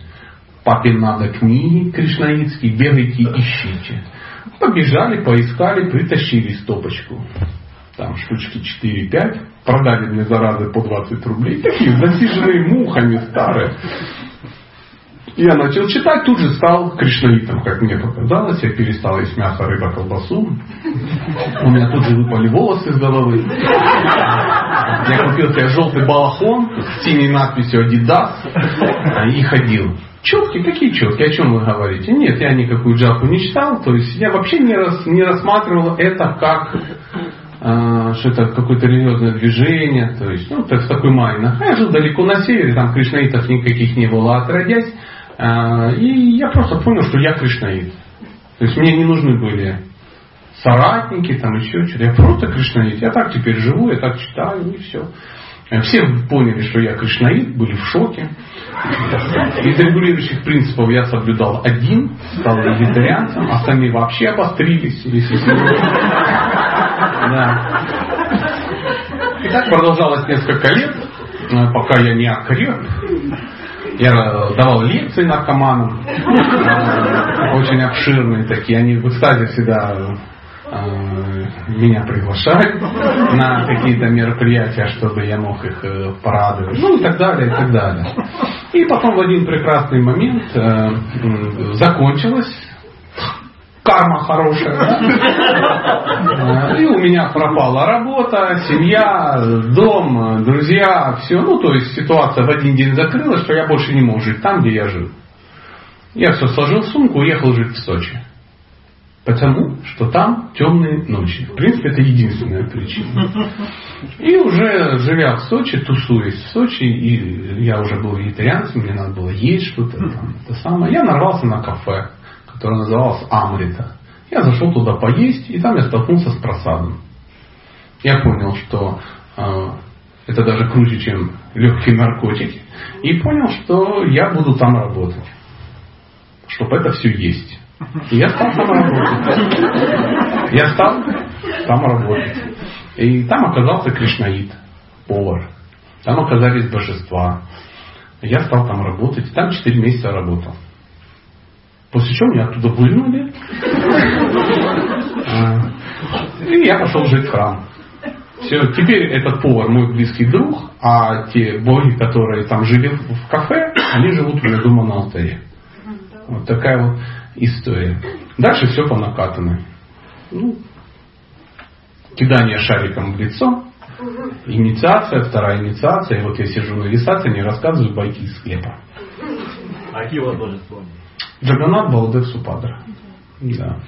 папе надо книги кришнаитские, бегайте, ищите. Побежали, поискали, притащили стопочку. Там штучки 4-5. Продали мне заразы по 20 рублей. Такие засиженные мухами старые. Я начал читать, тут же стал кришнаитом, как мне показалось. Я перестал есть мясо, рыба, колбасу. У меня тут же выпали волосы с головы. Я купил себе желтый балахон с синей надписью Adidas и ходил. Четкие? Какие четкие? О чем вы говорите? Нет, я никакую джапу не читал. То есть я вообще не, рас, не рассматривал это как что это какое-то религиозное движение. То есть, ну, так, в такой майна. А я жил далеко на севере, там кришнаитов никаких не было отродясь. Э, и я просто понял, что я кришнаит. То есть мне не нужны были соратники, там еще что-то. Я просто кришнаит. Я так теперь живу, я так читаю, и все. Все поняли, что я кришнаит, были в шоке. Из регулирующих принципов я соблюдал один, стал вегетарианцем, остальные вообще обострились. Да. И так продолжалось несколько лет, пока я не окреп. Я давал лекции наркоманам, очень обширные такие. Они в экстазе всегда меня приглашают на какие-то мероприятия, чтобы я мог их э, порадовать, ну и так далее, и так далее. И потом в один прекрасный момент э, закончилось карма хорошая. Да? И у меня пропала работа, семья, дом, друзья, все. Ну, то есть ситуация в один день закрылась, что я больше не мог жить там, где я жил. Я все сложил в сумку, уехал жить в Сочи. Потому что там темные ночи. В принципе, это единственная причина. И уже живя в Сочи, тусуясь в Сочи, и я уже был вегетарианцем, мне надо было есть что-то там, это самое. Я нарвался на кафе, которое называлось Амрита. Я зашел туда поесть, и там я столкнулся с просадом. Я понял, что э, это даже круче, чем легкие наркотики. И понял, что я буду там работать. Чтобы это все есть. И я стал там работать. Я стал там работать. И там оказался Кришнаид, повар. Там оказались божества. Я стал там работать. Там 4 месяца работал. После чего меня оттуда вынули. А, и я пошел жить в храм. Все, теперь этот повар мой близкий друг, а те боги, которые там жили в кафе, они живут у меня дома на алтаре. Вот такая вот история. Дальше все по накатанной. Ну, кидание шариком в лицо, инициация, вторая инициация. И вот я сижу на инициации, не рассказываю байки из склепа. А какие у вас божества? Джаганат Балдев Супадра. Да.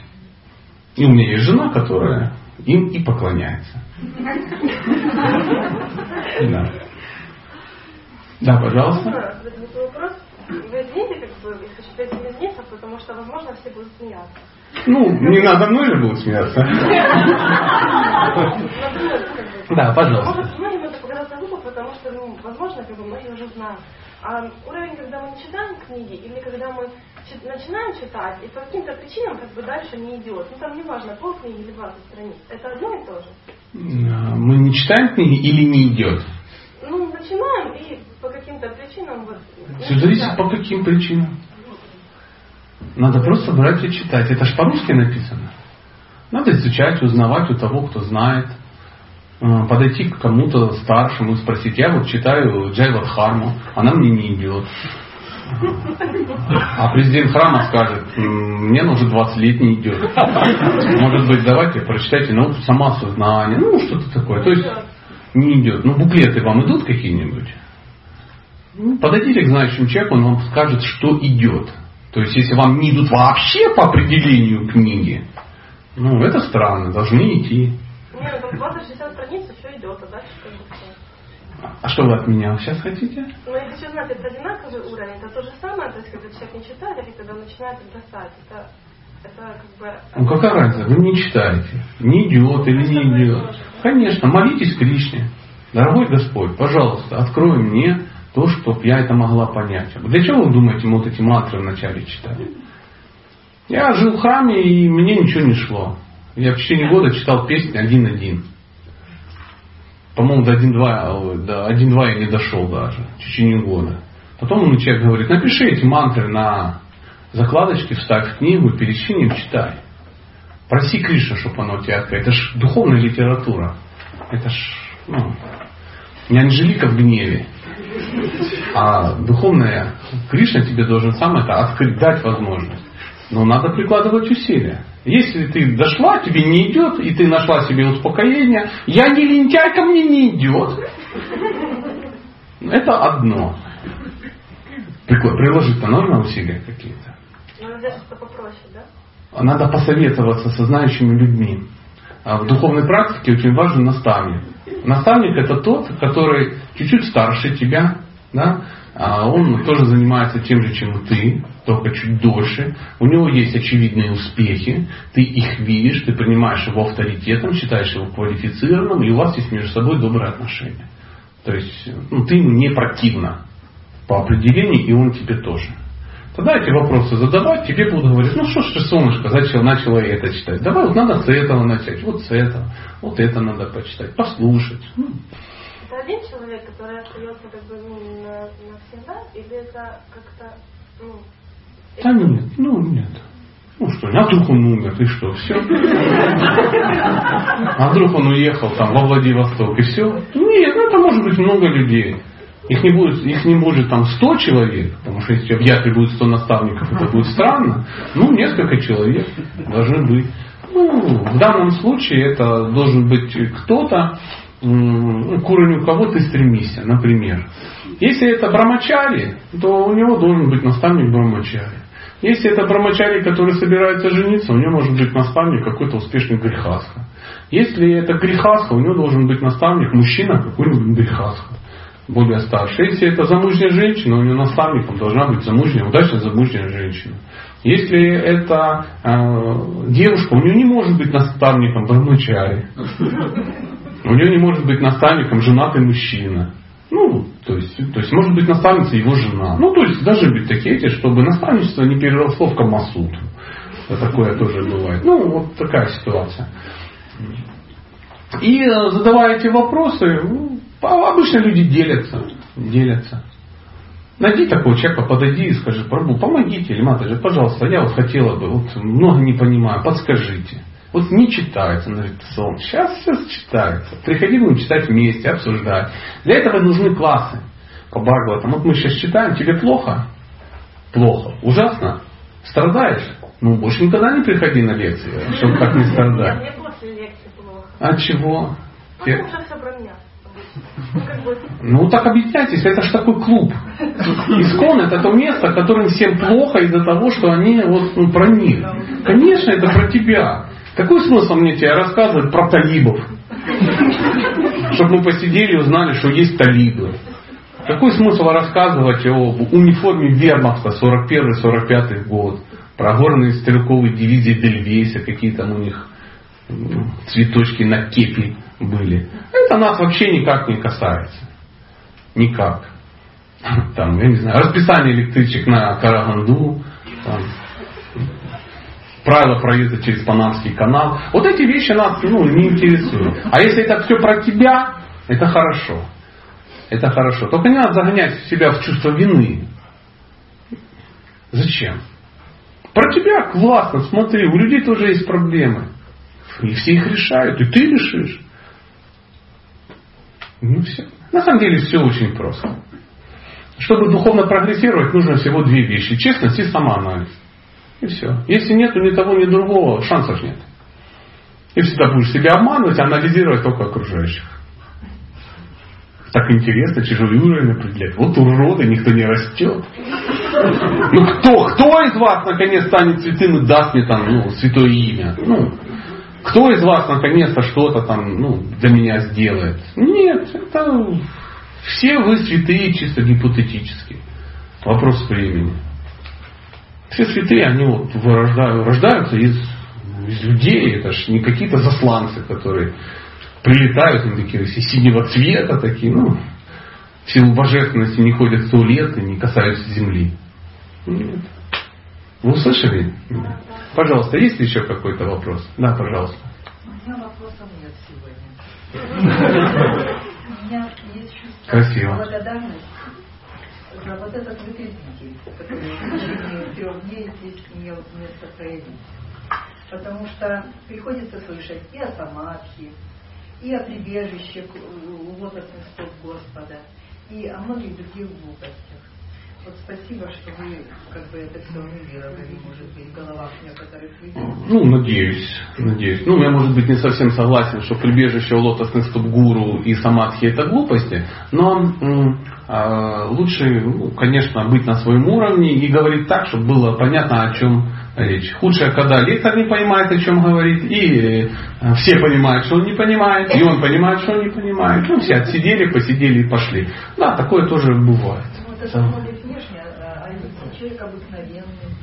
И у меня есть жена, которая им и поклоняется. Да. Да, пожалуйста. Вопрос. Вы извините, как бы, если хочу пойти извиниться, потому что, возможно, все будут смеяться. Ну, не надо мной же будут смеяться. Да, пожалуйста. Может, многим это показаться глупо, потому что, ну, возможно, как бы многие уже знают. А уровень, когда мы не читаем книги, или когда мы начинаем читать, и по каким-то причинам как бы дальше не идет. Ну там неважно, полкниги или 20 страниц. Это одно и то же. Мы не читаем книги или не идет? Ну, начинаем и по каким-то причинам вот. Все зависит по каким причинам. Надо просто брать и читать. Это ж по-русски написано. Надо изучать, узнавать у того, кто знает. Э, подойти к кому-то старшему и спросить, я вот читаю Джайват Харму, она мне не идет. А президент храма скажет, мне уже 20 лет не идет. Может быть, давайте прочитайте науку самосознания, ну что-то такое. То есть не идет. Ну буклеты вам идут какие-нибудь? Ну, подойдите к знающему человеку, он вам скажет, что идет. То есть, если вам не идут вообще по определению книги, ну, это странно, должны идти. Нет, там 20-60 страниц еще идет, а дальше как бы все. А что вы от меня сейчас хотите? Ну, я хочу знать, это одинаковый уровень, это то же самое, то есть, когда человек не читает, или когда начинает бросать. Это, это как бы... Ну, какая разница? Вы не читаете. Не идет или не идет. Конечно, молитесь Кришне. Дорогой Господь, пожалуйста, открой мне то, чтобы я это могла понять. Для чего вы думаете, мы вот эти мантры вначале читали? Я жил в храме, и мне ничего не шло. Я в течение года читал песни один-один. По-моему, до 1-2, до 1-2 я не дошел даже, в течение года. Потом мне человек говорит, напиши эти мантры на закладочке, вставь в книгу, перечини читай. Проси Кришна, чтобы оно тебя открыл. Это ж духовная литература. Это ж, ну, не Анжелика в гневе. А духовная Кришна тебе должен сам это открыть, дать возможность. Но надо прикладывать усилия. Если ты дошла, тебе не идет, и ты нашла себе успокоение, я не лентяйка, мне не идет. Это одно. Приложить-то нужно усилия какие-то. Надо что попроще, да? Надо посоветоваться со знающими людьми. А в духовной практике очень важен наставник. Наставник это тот, который чуть-чуть старше тебя, да? а он тоже занимается тем же, чем ты, только чуть дольше. У него есть очевидные успехи, ты их видишь, ты принимаешь его авторитетом, считаешь его квалифицированным, и у вас есть между собой добрые отношения. То есть ну, ты ему не противно по определению, и он тебе тоже. Тогда эти вопросы задавать, тебе будут говорить, ну что ж ты, солнышко, зачем начала это читать? Давай, вот надо с этого начать, вот с этого, вот это надо почитать, послушать. Ну. Это один человек, который остается как бы ну, навсегда, или это как-то, ну... Да нет, ну нет. Ну что, а вдруг он умер, и что, все? А вдруг он уехал там во Владивосток, и все? Нет, ну это может быть много людей. Их не будет, их не будет там 100 человек, потому что если в Яхе будет 100 наставников, это будет странно. Ну, несколько человек должны быть. Ну, в данном случае это должен быть кто-то, к уровню кого ты стремишься, например. Если это брамачари, то у него должен быть наставник брамачари. Если это брамачари, который собирается жениться, у него может быть наставник какой-то успешный грехасха. Если это грехасха, у него должен быть наставник мужчина какой-нибудь грехасха более старше. Если это замужняя женщина, у нее наставником должна быть замужняя, удачная замужняя женщина. Если это э, девушка, у нее не может быть наставником брамачари. У нее не может быть наставником женатый мужчина. Ну, то есть, то есть может быть наставница его жена. Ну, то есть должны быть такие эти, чтобы наставничество не переросло в Камасутру. Такое тоже бывает. Ну, вот такая ситуация. И э, задавая эти вопросы, ну, обычно люди делятся. Делятся. Найди такого человека, подойди и скажи, Прабу, помогите, или Матаджи, пожалуйста, я вот хотела бы, вот много не понимаю, подскажите. Вот не читается на сон. Сейчас все читается. Приходи, будем читать вместе, обсуждать. Для этого нужны классы по Бхагаватам. Вот мы сейчас читаем, тебе плохо? Плохо. Ужасно? Страдаешь? Ну, больше никогда не приходи на лекции, чтобы как не страдать. Мне после лекции плохо. А чего? Потому что все про меня. Ну так объясняйтесь, это же такой клуб. Искон это то место, которым всем плохо из-за того, что они вот ну, про них. Конечно, это про тебя. Какой смысл мне тебе рассказывать про талибов? Чтобы мы посидели и узнали, что есть талибы. Какой смысл рассказывать о униформе вермахта 41-45 год, про горные стрелковые дивизии Дельвейса, какие там у них цветочки на кепи были. Это нас вообще никак не касается. Никак. Там, я не знаю, расписание электричек на Караганду, там, правила проезда через Панамский канал. Вот эти вещи нас ну, не интересуют. А если это все про тебя, это хорошо. Это хорошо. Только не надо загонять себя в чувство вины. Зачем? Про тебя классно, смотри, у людей тоже есть проблемы. И все их решают, и ты решишь. Ну все. На самом деле все очень просто. Чтобы духовно прогрессировать, нужно всего две вещи. Честность и самоанализ. И все. Если нету ни того, ни другого, шансов нет. И всегда будешь себя обманывать, анализировать только окружающих. Так интересно, чужой уровень определять. Вот уроды, никто не растет. Ну кто, кто из вас наконец станет святым и даст мне там ну, святое имя? Ну, кто из вас наконец-то что-то там ну, для меня сделает? Нет, это все вы святые чисто гипотетически. Вопрос времени. Все святые, они вот вырождают, рождаются из, из людей. Это же не какие-то засланцы, которые прилетают, они такие синего цвета, такие, ну, в силу божественности не ходят сто лет и не касаются земли. Нет. Вы услышали? Да. Пожалуйста, есть ли еще какой-то вопрос? Да, пожалуйста. У меня вопросов нет сегодня. У меня есть чувство благодарности за вот этот выпизники, который в течение трех дней здесь имел место проявить. Потому что приходится слышать и о самадхи, и о прибежище у лотосных стоп Господа, и о многих других глупостях. Вот спасибо, что вы как бы это все унивировали, может быть, в головах некоторых людей. Ну, надеюсь, надеюсь. Ну, я, может быть, не совсем согласен, что прибежище у лотосных стоп гуру и самадхи это глупости, но э, лучше, ну, конечно, быть на своем уровне и говорить так, чтобы было понятно, о чем речь. Худшее, когда лектор не понимает, о чем говорит, и э, все понимают, что он не понимает, и он понимает, что он не понимает. Ну, все отсидели, посидели и пошли. Да, такое тоже бывает. Ну, это смотрит внешне, а, а человек обыкновенный,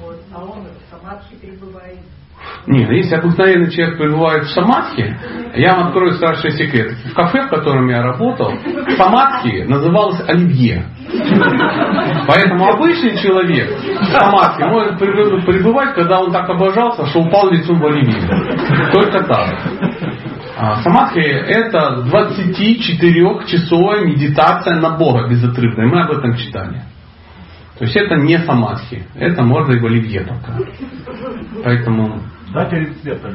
вот, а он в самадхи перебывает. Нет, если обыкновенный человек пребывает в самадхи, я вам открою страшный секрет. В кафе, в котором я работал, самадхи называлось оливье. Поэтому обычный человек в самадхи может пребывать, когда он так обожался, что упал лицом в оливье. Только так. А самадхи это 24-часовая медитация на Бога безотрывная. Мы об этом читали. То есть это не самадхи. Это можно и в оливье только. Поэтому Дайте рецепт,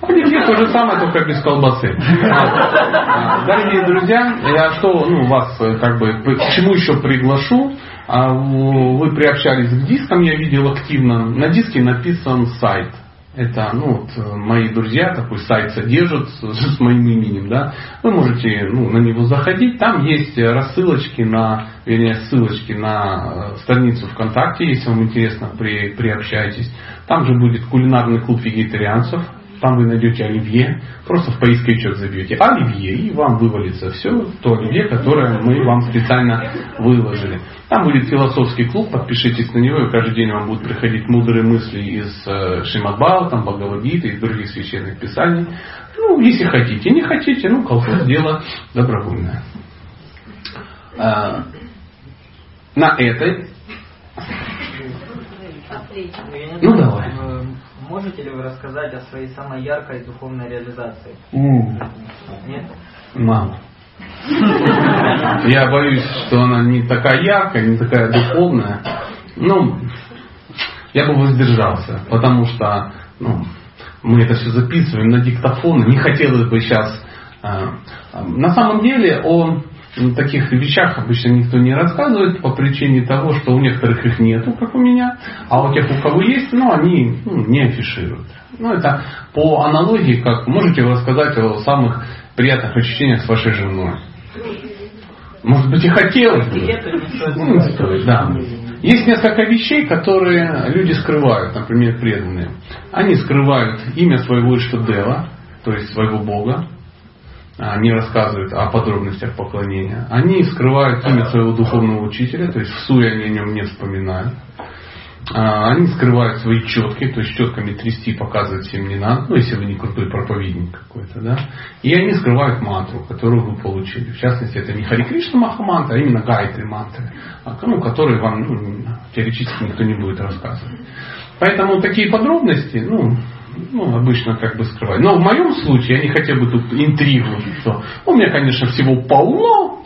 Оливье то же самое, только без колбасы. А, дорогие друзья, я что, ну, вас э, как бы, к чему еще приглашу? А, вы приобщались к дискам, я видел активно. На диске написан сайт. Это, ну, вот, мои друзья такой сайт содержат с, с моим именем, да. Вы можете, ну, на него заходить. Там есть рассылочки на, вернее, ссылочки на э, страницу ВКонтакте, если вам интересно, при, приобщайтесь. Там же будет кулинарный клуб вегетарианцев. Там вы найдете оливье. Просто в поисковичок забьете оливье, и вам вывалится все то оливье, которое мы вам специально выложили. Там будет философский клуб, подпишитесь на него, и каждый день вам будут приходить мудрые мысли из э, Шимадбау, там Бхагавадгиты и других священных писаний. Ну, если хотите. Не хотите, ну, колхоз дело добровольное. А, на этой ну давай. Можете ли вы рассказать о своей самой яркой духовной реализации? Mm. Нет? Мало. Я боюсь, что она не такая яркая, не такая духовная. Ну, я бы воздержался, потому что ну, мы это все записываем на диктофон. Не хотелось бы сейчас... Э, на самом деле о таких вещах обычно никто не рассказывает по причине того, что у некоторых их нету, как у меня, а у тех, у кого есть, ну, они ну, не афишируют. Ну, это по аналогии, как можете рассказать о самых приятных ощущениях с вашей женой. Может быть и хотелось бы. Ну, не стоит, да. Есть несколько вещей, которые люди скрывают, например, преданные. Они скрывают имя своего Иштадева, то есть своего Бога, не рассказывают о подробностях поклонения. Они скрывают имя своего духовного учителя, то есть в суе они о нем не вспоминают. а, они скрывают свои четки, то есть четками трясти показывать всем не надо, ну если вы не крутой проповедник какой-то, да. И они скрывают мантру, которую вы получили. В частности, это не Хари Кришна Маха мантра, а именно гайты мантры, а, ну, которые вам ну, теоретически никто не будет рассказывать. Поэтому такие подробности, ну, ну, обычно как бы скрывать. Но в моем случае, я не хотел бы тут интригу, что у меня, конечно, всего полно,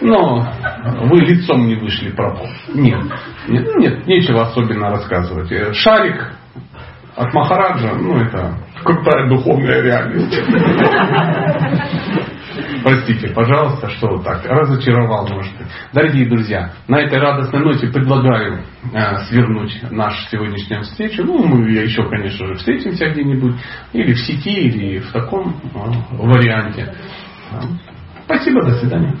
но вы лицом не вышли пропал. Нет, нет, нет, нечего особенно рассказывать. Шарик от Махараджа, ну это крутая духовная реальность. Простите, пожалуйста, что вот так разочаровал, может быть. Дорогие друзья, на этой радостной ноте предлагаю э, свернуть нашу сегодняшнюю встречу. Ну, мы еще, конечно же, встретимся где-нибудь, или в сети, или в таком э, варианте. Спасибо, до свидания.